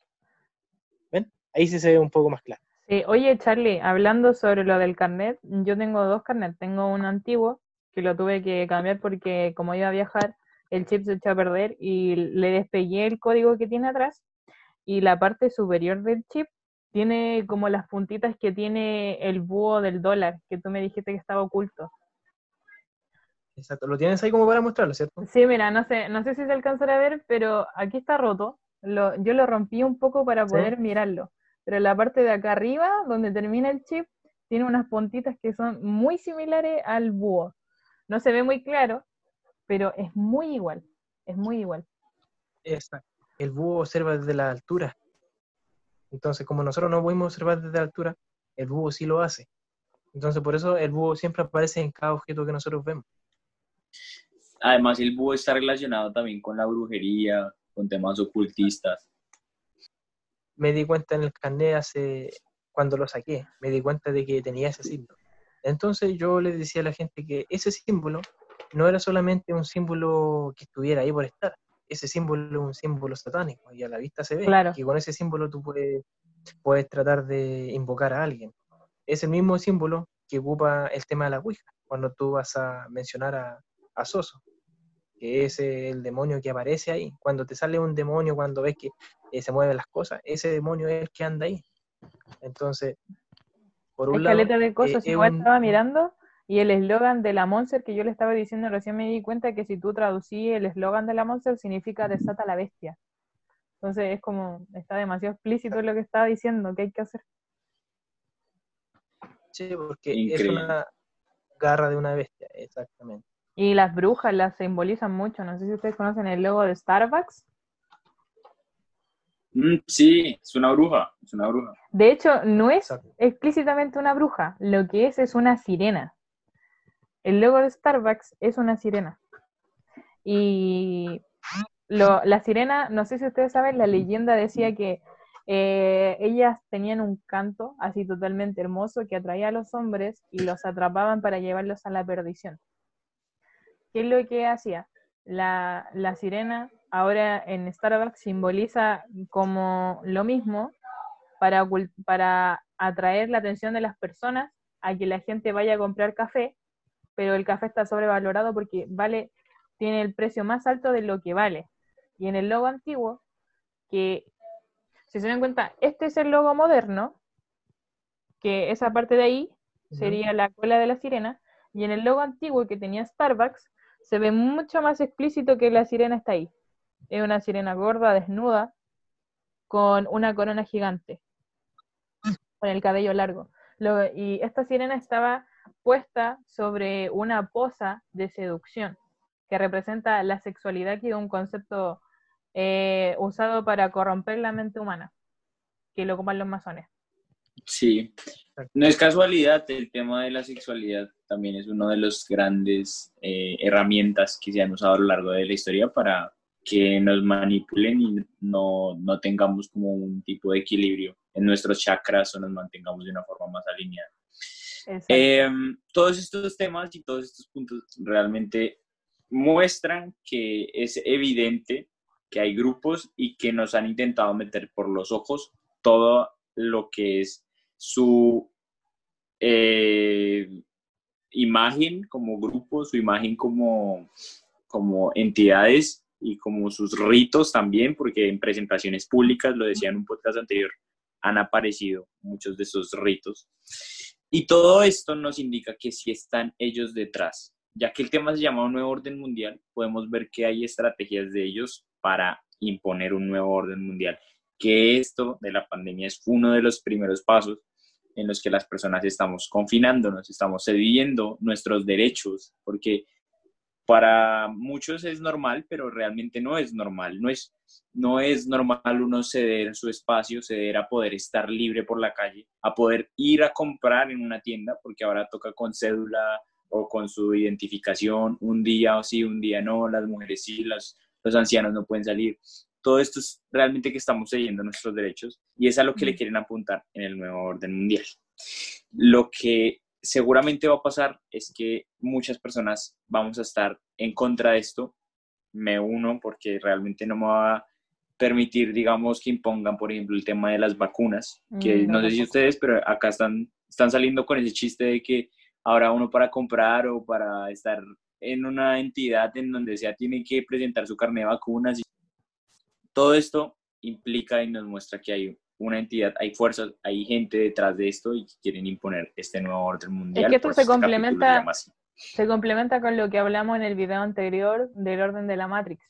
¿Ven? Ahí sí se ve un poco más claro. Sí. Oye, Charlie, hablando sobre lo del carnet, yo tengo dos carnets. Tengo uno antiguo que lo tuve que cambiar porque como iba a viajar, el chip se echó a perder y le despegué el código que tiene atrás y la parte superior del chip tiene como las puntitas que tiene el búho del dólar, que tú me dijiste que estaba oculto. Exacto, lo tienes ahí como para mostrarlo, ¿cierto? Sí, mira, no sé, no sé si se alcanzará a ver, pero aquí está roto. yo lo rompí un poco para poder mirarlo. Pero la parte de acá arriba, donde termina el chip, tiene unas puntitas que son muy similares al búho. No se ve muy claro, pero es muy igual. Es muy igual. Exacto. El búho observa desde la altura. Entonces, como nosotros no podemos observar desde la altura, el búho sí lo hace. Entonces, por eso el búho siempre aparece en cada objeto que nosotros vemos. Además, el búho está relacionado también con la brujería, con temas ocultistas. Me di cuenta en el carnet hace, cuando lo saqué, me di cuenta de que tenía ese símbolo. Entonces yo le decía a la gente que ese símbolo no era solamente un símbolo que estuviera ahí por estar, ese símbolo es un símbolo satánico y a la vista se ve claro. que con ese símbolo tú puedes, puedes tratar de invocar a alguien. Es el mismo símbolo que ocupa el tema de la Ouija, cuando tú vas a mencionar a, a Soso, que es el demonio que aparece ahí. Cuando te sale un demonio, cuando ves que eh, se mueven las cosas, ese demonio es el que anda ahí. Entonces, por un lado... de cosas, eh, igual estaba mirando y el eslogan de la Monster que yo le estaba diciendo recién me di cuenta que si tú traducí el eslogan de la Monster significa desata la bestia. Entonces es como, está demasiado explícito lo que estaba diciendo, que hay que hacer. Sí, porque es una garra de una bestia, exactamente. Y las brujas las simbolizan mucho. No sé si ustedes conocen el logo de Starbucks. Mm, sí, es una bruja, es una bruja. De hecho, no es explícitamente una bruja, lo que es es una sirena. El logo de Starbucks es una sirena. Y la sirena, no sé si ustedes saben, la leyenda decía que eh, ellas tenían un canto así totalmente hermoso que atraía a los hombres y los atrapaban para llevarlos a la perdición. ¿Qué es lo que hacía? La, sirena ahora en Starbucks simboliza como lo mismo para, para atraer la atención de las personas a que la gente vaya a comprar café, pero el café está sobrevalorado porque vale, tiene el precio más alto de lo que vale. Y en el logo antiguo, que si se dan cuenta, este es el logo moderno, que esa parte de ahí sería la cola de la sirena, y en el logo antiguo que tenía Starbucks, se ve mucho más explícito que la sirena está ahí. Es una sirena gorda, desnuda, con una corona gigante, con el cabello largo. y esta sirena estaba puesta sobre una poza de seducción, que representa la sexualidad, que es un concepto eh, usado para corromper la mente humana, que lo ocupan los masones. Sí, no es casualidad, el tema de la sexualidad también es una de las grandes eh, herramientas que se han usado a lo largo de la historia para que nos manipulen y no, no tengamos como un tipo de equilibrio en nuestros chakras o nos mantengamos de una forma más alineada. Eh, todos estos temas y todos estos puntos realmente muestran que es evidente que hay grupos y que nos han intentado meter por los ojos todo lo que es su eh, imagen como grupo, su imagen como, como entidades y como sus ritos también, porque en presentaciones públicas, lo decía en un podcast anterior, han aparecido muchos de esos ritos. Y todo esto nos indica que sí están ellos detrás. Ya que el tema se llama un nuevo orden mundial, podemos ver que hay estrategias de ellos para imponer un nuevo orden mundial. Que esto de la pandemia es uno de los primeros pasos en los que las personas estamos confinándonos, estamos cediendo nuestros derechos, porque para muchos es normal, pero realmente no es normal. No es, no es normal uno ceder su espacio, ceder a poder estar libre por la calle, a poder ir a comprar en una tienda, porque ahora toca con cédula o con su identificación, un día o sí, un día no, las mujeres sí, los ancianos no pueden salir todo esto es realmente que estamos cediendo nuestros derechos y es a lo que le quieren apuntar en el nuevo orden mundial. Lo que seguramente va a pasar es que muchas personas vamos a estar en contra de esto. Me uno porque realmente no me va a permitir, digamos, que impongan, por ejemplo, el tema de las vacunas, que mm, no, sé si ustedes, pero acá están, están saliendo con ese chiste de que ahora uno para comprar o para estar en una entidad en donde sea tiene que presentar su carnet de vacunas. Todo esto implica y nos muestra que hay una entidad, hay fuerzas, hay gente detrás de esto y quieren imponer este nuevo orden mundial. Es que esto se este complementa, se complementa con lo que hablamos en el video anterior del orden de la Matrix.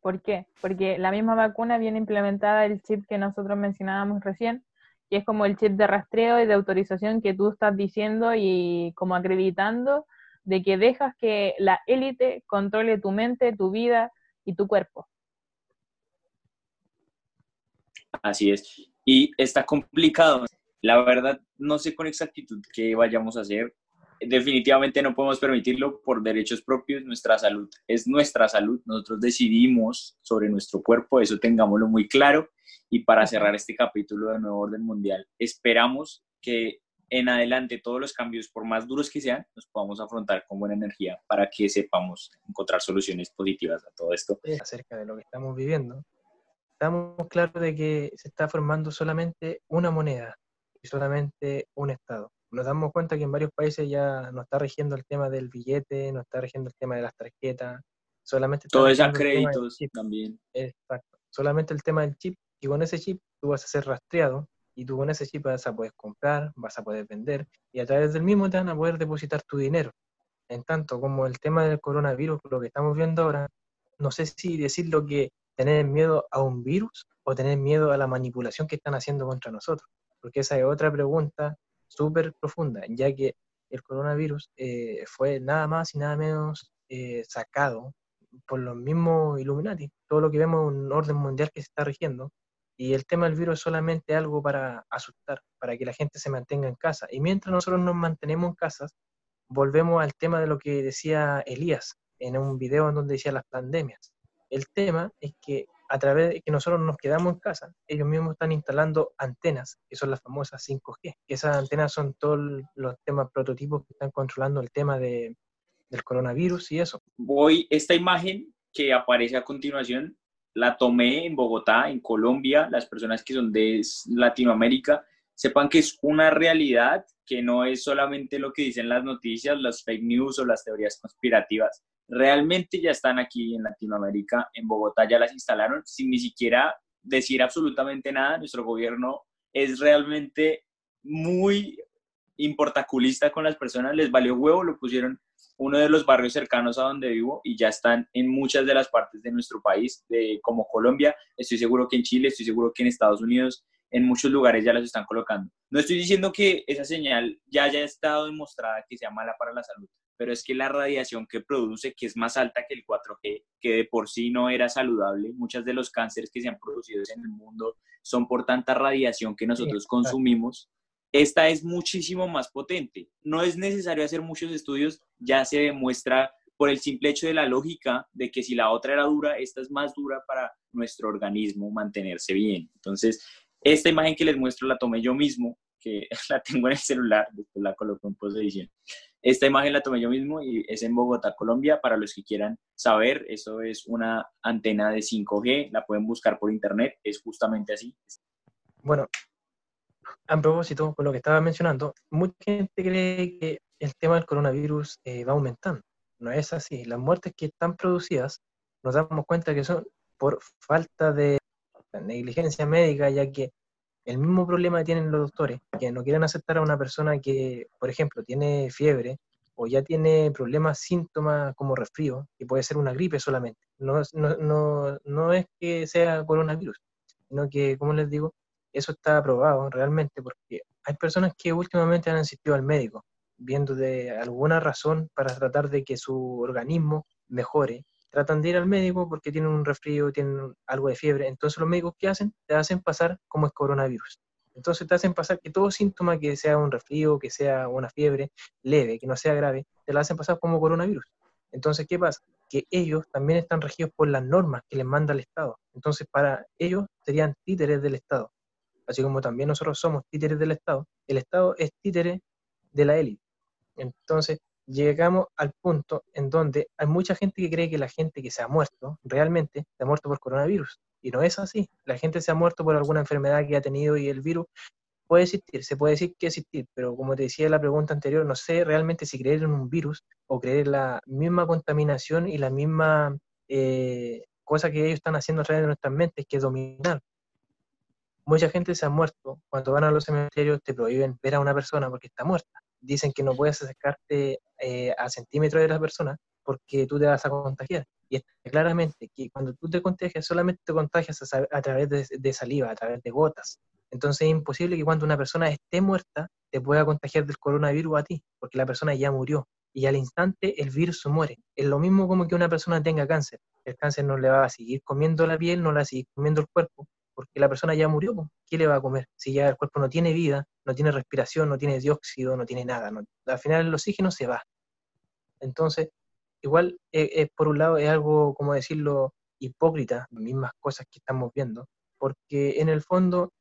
¿Por qué? Porque la misma vacuna viene implementada el chip que nosotros mencionábamos recién, que es como el chip de rastreo y de autorización que tú estás diciendo y como acreditando de que dejas que la élite controle tu mente, tu vida y tu cuerpo. Así es. Y está complicado. La verdad, no sé con exactitud qué vayamos a hacer. Definitivamente no podemos permitirlo por derechos propios. Nuestra salud es nuestra salud. Nosotros decidimos sobre nuestro cuerpo, eso tengámoslo muy claro. Y para cerrar este capítulo de Nuevo Orden Mundial, esperamos que en adelante todos los cambios, por más duros que sean, nos podamos afrontar con buena energía para que sepamos encontrar soluciones positivas a todo esto. Acerca de lo que estamos viviendo, estamos claros de que se está formando solamente una moneda y solamente un Estado. Nos damos cuenta que en varios países ya no está regiendo el tema del billete, no está regiendo el tema de las tarjetas, solamente... Todo es a créditos también. Exacto, solamente el tema del chip y con ese chip tú vas a ser rastreado y tú con ese chip vas a poder comprar, vas a poder vender y a través del mismo te van a poder depositar tu dinero. En tanto como el tema del coronavirus, lo que estamos viendo ahora, no sé si decir lo que tener miedo a un virus o tener miedo a la manipulación que están haciendo contra nosotros? Porque esa es otra pregunta súper profunda, ya que el coronavirus eh, fue nada más y nada menos eh, sacado por los mismos Illuminati. Todo lo que vemos es un orden mundial que se está rigiendo. Y el tema del virus es solamente algo para asustar, para que la gente se mantenga en casa. Y mientras nosotros nos mantenemos en casa, volvemos al tema de lo que decía Elías en un video en donde decía las pandemias. El tema es que a través de que nosotros nos quedamos en casa, ellos mismos están instalando antenas, que son las famosas 5G, que esas antenas son todos los temas prototipos que están controlando el tema de, del coronavirus y eso. Voy, esta imagen que aparece a continuación, la tomé en Bogotá, en Colombia, las personas que son de Latinoamérica, sepan que es una realidad, que no es solamente lo que dicen las noticias, las fake news o las teorías conspirativas, realmente ya están aquí en Latinoamérica, en Bogotá ya las instalaron sin ni siquiera decir absolutamente nada. Nuestro gobierno es realmente muy importaculista con las personas, les valió huevo, lo pusieron uno de los barrios cercanos a donde vivo y ya están en muchas de las partes de nuestro país, como Colombia, estoy seguro que en Chile, estoy seguro que en Estados Unidos, en muchos lugares ya las están colocando. No estoy diciendo que esa señal ya haya estado demostrada que sea mala para la salud, pero es que la radiación que produce, que es más alta que el 4G, que de por sí no era saludable, muchos de los cánceres que se han producido en el mundo son por tanta radiación que nosotros consumimos, esta es muchísimo más potente. No es necesario hacer muchos estudios, ya se demuestra por el simple hecho de la lógica de que si la otra era dura, esta es más dura para nuestro organismo mantenerse bien. Entonces, esta imagen que les muestro la tomé yo mismo, que la tengo en el celular, después la coloco en posedición. Esta imagen la tomé yo mismo y es en Bogotá, Colombia. Para los que quieran saber, eso es una antena de 5G, la pueden buscar por internet, es justamente así. Bueno, a propósito, con lo que estaba mencionando, mucha gente cree que el tema del coronavirus eh, va aumentando. No es así. Las muertes que están producidas nos damos cuenta que son por falta de negligencia médica, ya que el mismo problema tienen los doctores, que no quieren aceptar a una persona que, por ejemplo, tiene fiebre o ya tiene problemas, síntomas como resfrío, que puede ser una gripe solamente. No, no, no, no es que sea coronavirus, sino que, como les digo, eso está aprobado realmente porque hay personas que últimamente han asistido al médico viendo de alguna razón para tratar de que su organismo mejore tratan de ir al médico porque tienen un resfrío, tienen algo de fiebre. Entonces los médicos ¿qué hacen? Te hacen pasar como es coronavirus. Entonces te hacen pasar que todo síntoma que sea un resfrío, que sea una fiebre leve, que no sea grave, te la hacen pasar como coronavirus. Entonces, ¿qué pasa? Que ellos también están regidos por las normas que les manda el Estado. Entonces, para ellos serían títeres del Estado. Así como también nosotros somos títeres del Estado, el Estado es títere de la élite. Entonces, llegamos al punto en donde hay mucha gente que cree que la gente que se ha muerto realmente se ha muerto por coronavirus. Y no es así. La gente se ha muerto por alguna enfermedad que ha tenido y el virus puede existir, se puede decir que existir, pero como te decía en la pregunta anterior, no sé realmente si creer en un virus o creer en la misma contaminación y la misma eh, cosa que ellos están haciendo a través de nuestras mentes, que dominar. Mucha gente se ha muerto. Cuando van a los cementerios te prohíben ver a una persona porque está muerta. Dicen que no puedes acercarte eh, a centímetros de la persona porque tú te vas a contagiar. Y está claramente que cuando tú te contagias, solamente te contagias a, través de, saliva, a través de gotas. Entonces es imposible que cuando una persona esté muerta te pueda contagiar del coronavirus a ti, porque la persona ya murió. Y al instante el virus muere. Es lo mismo como que una persona tenga cáncer. El cáncer no le va a seguir comiendo la piel, no le va a seguir comiendo el cuerpo, porque la persona ya murió, ¿qué le va a comer? Si ya el cuerpo no tiene vida, no tiene respiración, no tiene dióxido, no tiene nada, al final el oxígeno se va. Entonces, igual, eh, eh, por un lado, es algo, como decirlo, hipócrita, las mismas cosas que estamos viendo, porque en el fondo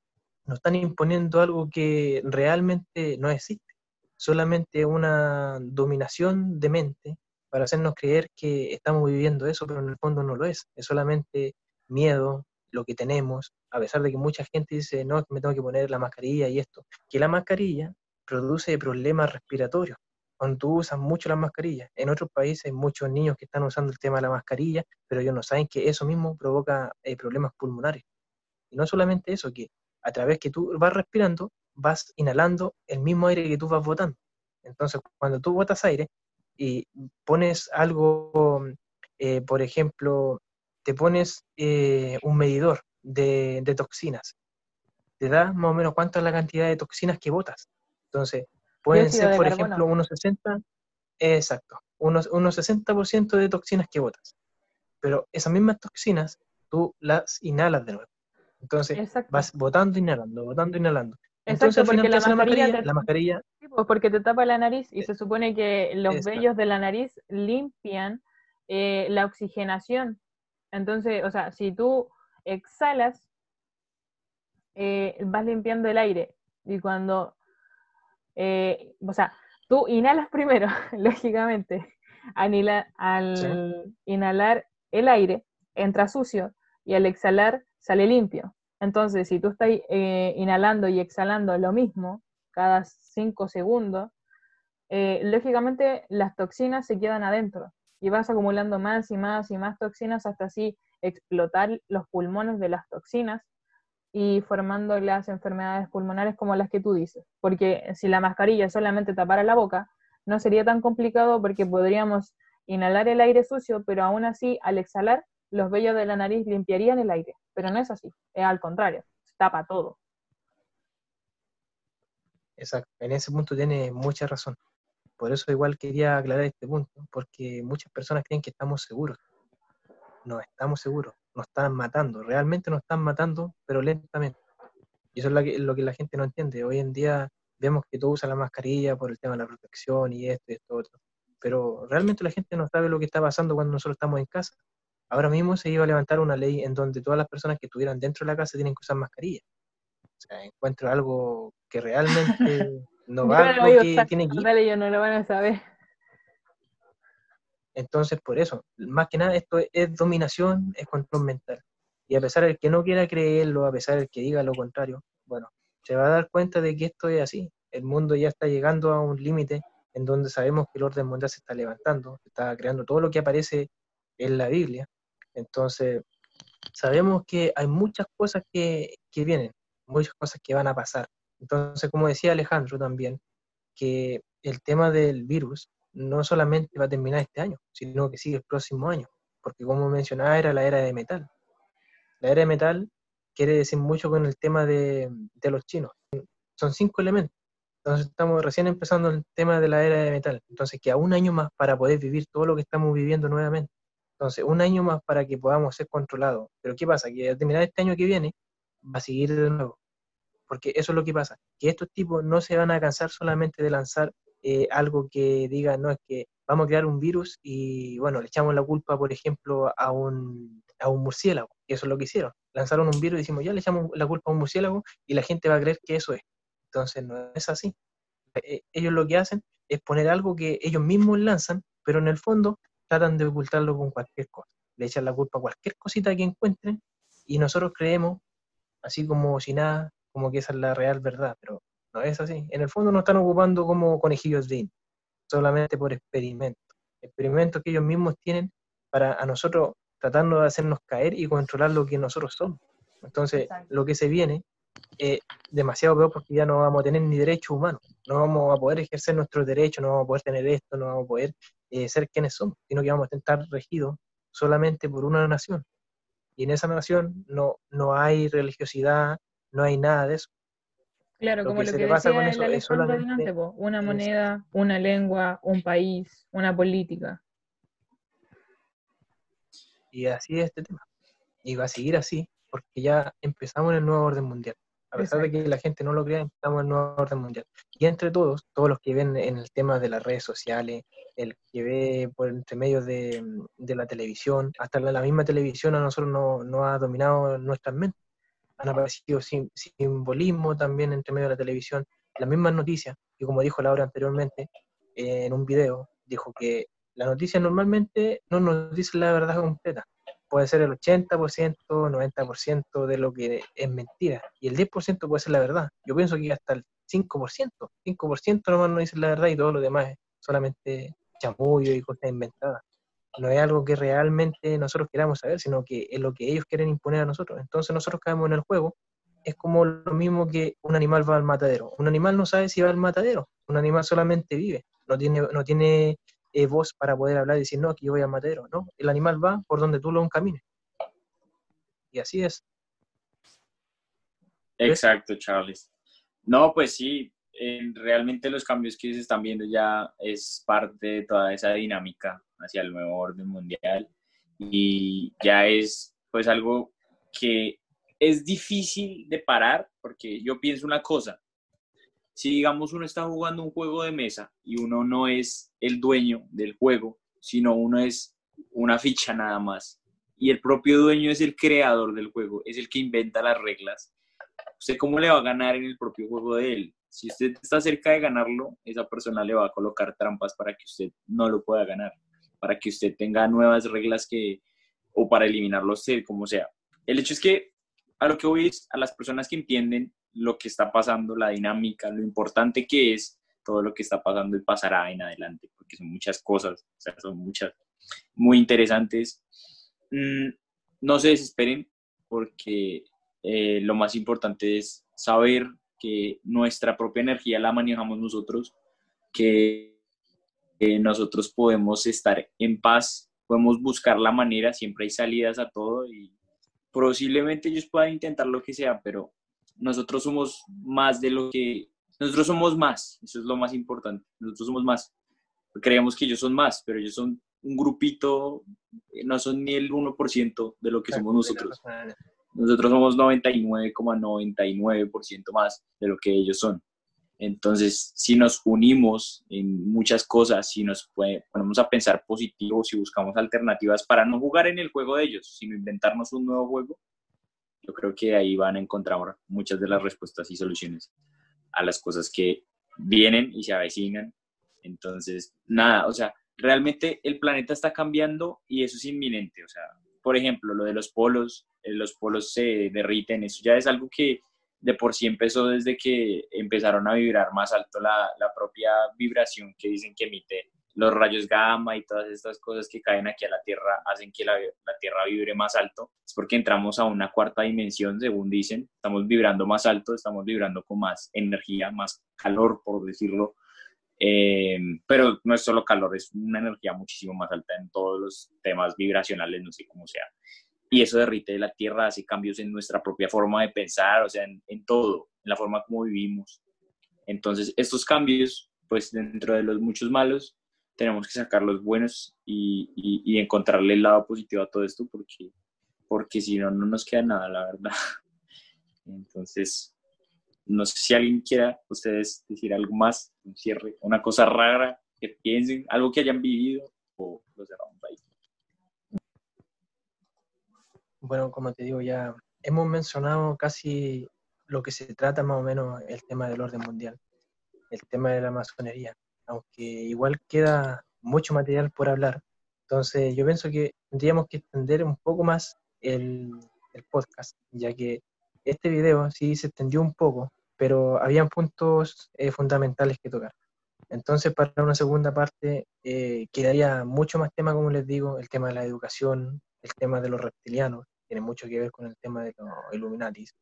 nos están imponiendo algo que realmente no existe, solamente una dominación de mente para hacernos creer que estamos viviendo eso, pero en el fondo no lo es, es solamente miedo, lo que tenemos, a pesar de que mucha gente dice, no, me tengo que poner la mascarilla y esto, que la mascarilla produce problemas respiratorios. Cuando tú usas mucho la mascarilla, en otros países hay muchos niños que están usando el tema de la mascarilla, pero ellos no saben que eso mismo provoca eh, problemas pulmonares. Y no solamente eso, que a través que tú vas respirando, vas inhalando el mismo aire que tú vas botando. Entonces, cuando tú botas aire y pones algo, eh, por ejemplo, te pones eh, un medidor de, toxinas, te da más o menos cuánta es la cantidad de toxinas que botas. Entonces, pueden ser, por ejemplo, unos 60, exacto, unos, unos 60% de toxinas que botas. Pero esas mismas toxinas tú las inhalas de nuevo. Entonces, vas botando, inhalando, botando, inhalando. Entonces, porque la mascarilla, la mascarilla, pues, porque te tapa la nariz y se supone que los vellos de la nariz limpian eh, la oxigenación entonces, o sea, si tú exhalas, eh, vas limpiando el aire. Y cuando, eh, o sea, tú inhalas primero, lógicamente, al, inhalar el aire, entra sucio y al exhalar sale limpio. Entonces, si tú estás eh, inhalando y exhalando lo mismo cada cinco segundos, lógicamente las toxinas se quedan adentro y vas acumulando más y más y más toxinas hasta así explotar los pulmones de las toxinas y formando las enfermedades pulmonares como las que tú dices. Porque si la mascarilla solamente tapara la boca, no sería tan complicado porque podríamos inhalar el aire sucio, pero aún así al exhalar los vellos de la nariz limpiarían el aire. Pero no es así, es al contrario, tapa todo. Exacto, en ese punto tiene mucha razón. Por eso igual quería aclarar este punto, porque muchas personas creen que estamos seguros. No estamos seguros, nos están matando, realmente nos están matando, pero lentamente. Y eso es lo que, la gente no entiende. Hoy en día vemos que todo usa la mascarilla por el tema de la protección y esto y esto otro. Pero realmente la gente no sabe lo que está pasando cuando nosotros estamos en casa. Ahora mismo se iba a levantar una ley en donde todas las personas que estuvieran dentro de la casa tienen que usar mascarilla. O sea, encuentro algo que realmente no va lo que tiene que no lo van a saber. Entonces, por eso, más que nada, esto es, dominación, es control mental. Y a pesar del que no quiera creerlo, a pesar del que diga lo contrario, bueno, se va a dar cuenta de que esto es así. El mundo ya está llegando a un límite en donde sabemos que el orden mundial se está levantando, se está creando todo lo que aparece en la Biblia. Entonces, sabemos que hay muchas cosas que, que vienen, muchas cosas que van a pasar. Entonces, como decía Alejandro también, que el tema del virus no solamente va a terminar este año, sino que sigue el próximo año, porque como mencionaba era la era de metal. La era de metal quiere decir mucho con el tema de, los chinos. Son cinco elementos. Entonces estamos recién empezando el tema de la era de metal. Entonces que a un año más para poder vivir todo lo que estamos viviendo nuevamente. Entonces un año más para que podamos ser controlados. Pero ¿qué pasa? Que al terminar este año que viene va a seguir de nuevo porque eso es lo que pasa, que estos tipos no se van a cansar solamente de lanzar eh, algo que diga, no, es que vamos a crear un virus y bueno, le echamos la culpa, por ejemplo, a un, a un murciélago, y eso es lo que hicieron, lanzaron un virus y decimos, ya le echamos la culpa a un murciélago y la gente va a creer que eso es. Entonces no es así. Eh, ellos lo que hacen es poner algo que ellos mismos lanzan, pero en el fondo tratan de ocultarlo con cualquier cosa. Le echan la culpa a cualquier cosita que encuentren y nosotros creemos, así como si nada, como que esa es la real verdad, pero no es así. En el fondo nos están ocupando como conejillos de solamente por experimentos. Experimentos que ellos mismos tienen para a nosotros tratando de hacernos caer y controlar lo que nosotros somos. Entonces, lo que se viene es demasiado peor porque ya no vamos a tener ni derechos humanos, no vamos a poder ejercer nuestros derechos, no vamos a poder tener esto, no vamos a poder eh, ser quienes somos, sino que vamos a estar regidos solamente por una nación. Y en esa nación no, no hay religiosidad, no hay nada de eso. Claro, como lo que pasa con eso es solamente... una moneda, una lengua, un país, una política. Y así es este tema. Y va a seguir así, porque ya empezamos en el nuevo orden mundial. A pesar de que la gente no lo crea, empezamos en el nuevo orden mundial. Y entre todos, todos los que ven en el tema de las redes sociales, el que ve por entre medios de, la televisión, hasta la, misma televisión a nosotros nos no ha dominado nuestras mentes. Han aparecido simbolismo también entre medio de la televisión, las mismas noticias, y como dijo Laura anteriormente eh, en un video, dijo que la noticia normalmente no nos dice la verdad completa. Puede ser el 80%, 90% de lo que es mentira. Y el 10% puede ser la verdad. Yo pienso que hasta el 5%. 5% nomás nos dice la verdad y todo lo demás es solamente chamullo y cosas inventadas. No es algo que realmente nosotros queramos saber, sino que es lo que ellos quieren imponer a nosotros. Entonces nosotros caemos en el juego. Es como lo mismo que un animal va al matadero. Un animal no sabe si va al matadero. Un animal solamente vive. No tiene, no tiene eh, voz para poder hablar y decir, no, aquí yo voy a matadero, ¿no? El animal va por donde tú lo encamines. Y así es. Exacto, Charles. No, pues sí, realmente los cambios que se están viendo ya es parte de toda esa dinámica hacia el nuevo orden mundial. Y ya es pues algo que es difícil de parar porque yo pienso una cosa, si digamos uno está jugando un juego de mesa y uno no es el dueño del juego, sino uno es una ficha nada más, y el propio dueño es el creador del juego, es el que inventa las reglas, ¿usted cómo le va a ganar en el propio juego de él? Si usted está cerca de ganarlo, esa persona le va a colocar trampas para que usted no lo pueda ganar, para que usted tenga nuevas reglas que, o para eliminarlo usted, como sea. El hecho es que a lo que voy es a las personas que entienden lo que está pasando, la dinámica, lo importante que es todo lo que está pasando y pasará en adelante, porque son muchas cosas, o sea, son muchas muy interesantes. Mm, no se desesperen porque eh, lo más importante es saber que nuestra propia energía la manejamos nosotros, que nosotros podemos estar en paz, podemos buscar la manera, siempre hay salidas a todo y posiblemente ellos puedan intentar lo que sea, pero nosotros somos más de lo que, nosotros somos más, eso es lo más importante, nosotros somos más. Creemos que ellos son más, pero ellos son un grupito, eh, no son ni el 1% de lo que somos nosotros. Nosotros somos 99,99% más de lo que ellos son. Entonces, si nos unimos en muchas cosas, si nos ponemos a pensar positivo, si buscamos alternativas para no jugar en el juego de ellos, sino inventarnos un nuevo juego, yo creo que ahí van a encontrar muchas de las respuestas y soluciones a las cosas que vienen y se avecinan. Entonces, nada, o sea, realmente el planeta está cambiando y eso es inminente. O sea, por ejemplo, lo de los polos, eh, los polos se derriten, eso ya es algo que de por sí empezó desde que empezaron a vibrar más alto la, la propia vibración que dicen que emite los rayos gamma y todas estas cosas que caen aquí a la Tierra hacen que la, Tierra vibre más alto. Es porque entramos a una cuarta dimensión, según dicen. Estamos vibrando más alto, estamos vibrando con más energía, más calor, por decirlo. Eh, pero no es solo calor, es una energía muchísimo más alta en todos los temas vibracionales, no sé cómo sea. Y eso derrite la Tierra, hace cambios en nuestra propia forma de pensar, o sea, en, en todo, en la forma como vivimos. Entonces, estos cambios, pues dentro de los muchos malos, tenemos que sacar los buenos y, y, encontrarle el lado positivo a todo esto porque, porque si no, no nos queda nada, la verdad. Entonces, no sé si alguien quiera ustedes decir algo más, un cierre, una cosa rara que piensen, algo que hayan vivido o lo cerramos ahí. Bueno, como te digo, ya hemos mencionado casi lo que se trata más o menos el tema del orden mundial, el tema de la masonería aunque igual queda mucho material por hablar. Entonces yo pienso que tendríamos que extender un poco más el, podcast, ya que este video sí se extendió un poco, pero habían puntos eh, fundamentales que tocar. Entonces, para una segunda parte, eh, quedaría mucho más tema, como les digo, el tema de la educación, el tema de los reptilianos, tiene mucho que ver con el tema de los Illuminatis.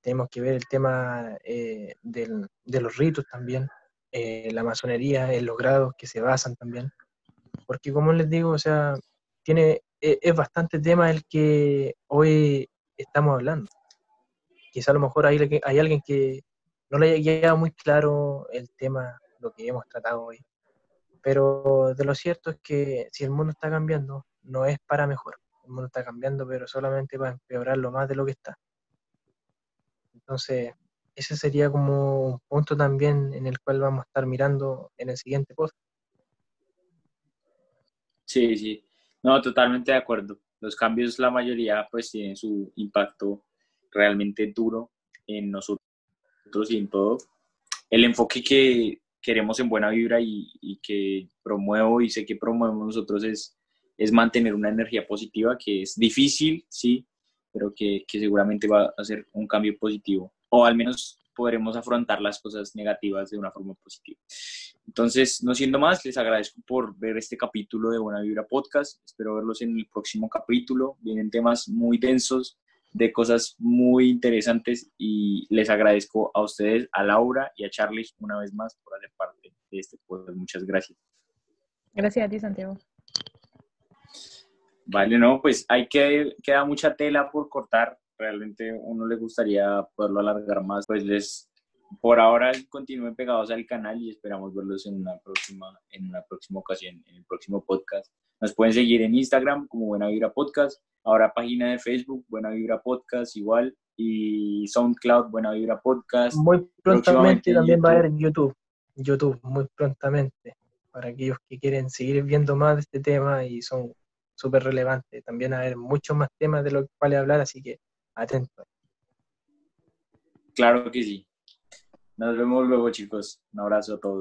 Tenemos que ver el tema eh, de los ritos también, eh, la masonería, en los grados que se basan también. Porque como les digo, o sea, tiene, e, es, bastante tema el que hoy estamos hablando. Quizá a lo mejor hay, hay alguien que no le haya quedado muy claro el tema, lo que hemos tratado hoy. Pero de lo cierto es que si el mundo está cambiando, no es para mejor. El mundo está cambiando, pero solamente para empeorarlo más de lo que está. Entonces, ese sería como un punto también en el cual vamos a estar mirando en el siguiente post. Sí, sí. No, totalmente de acuerdo. Los cambios, la mayoría, pues tienen su impacto realmente duro en nosotros y en todo. El enfoque que queremos en Buena Vibra y, y que promuevo y sé que promovemos nosotros es, es mantener una energía positiva, que es difícil, sí, pero que, que seguramente va a ser un cambio positivo, o al menos podremos afrontar las cosas negativas de una forma positiva. Entonces, no siendo más, les agradezco por ver este capítulo de Buena Vibra Podcast. Espero verlos en el próximo capítulo. Vienen temas muy densos, de cosas muy interesantes y les agradezco a ustedes, a Laura y a Charlie una vez más por hacer parte de este podcast. Muchas gracias. Gracias a ti, Santiago. Vale, no, pues hay que queda mucha tela por cortar. Realmente uno le gustaría poderlo alargar más. Pues les, por ahora continúen pegados al canal y esperamos verlos en una próxima, en una próxima ocasión, en el próximo podcast. Nos pueden seguir en Instagram como Buena Vibra Podcast, ahora página de Facebook Buena Vibra Podcast igual y SoundCloud Buena Vibra Podcast. Muy prontamente también va a haber en YouTube, YouTube muy prontamente para aquellos que quieren seguir viendo más de este tema y son súper relevante. También a haber muchos más temas de los cuales hablar, así que atento. Claro que sí. Nos vemos luego, chicos. Un abrazo a todos.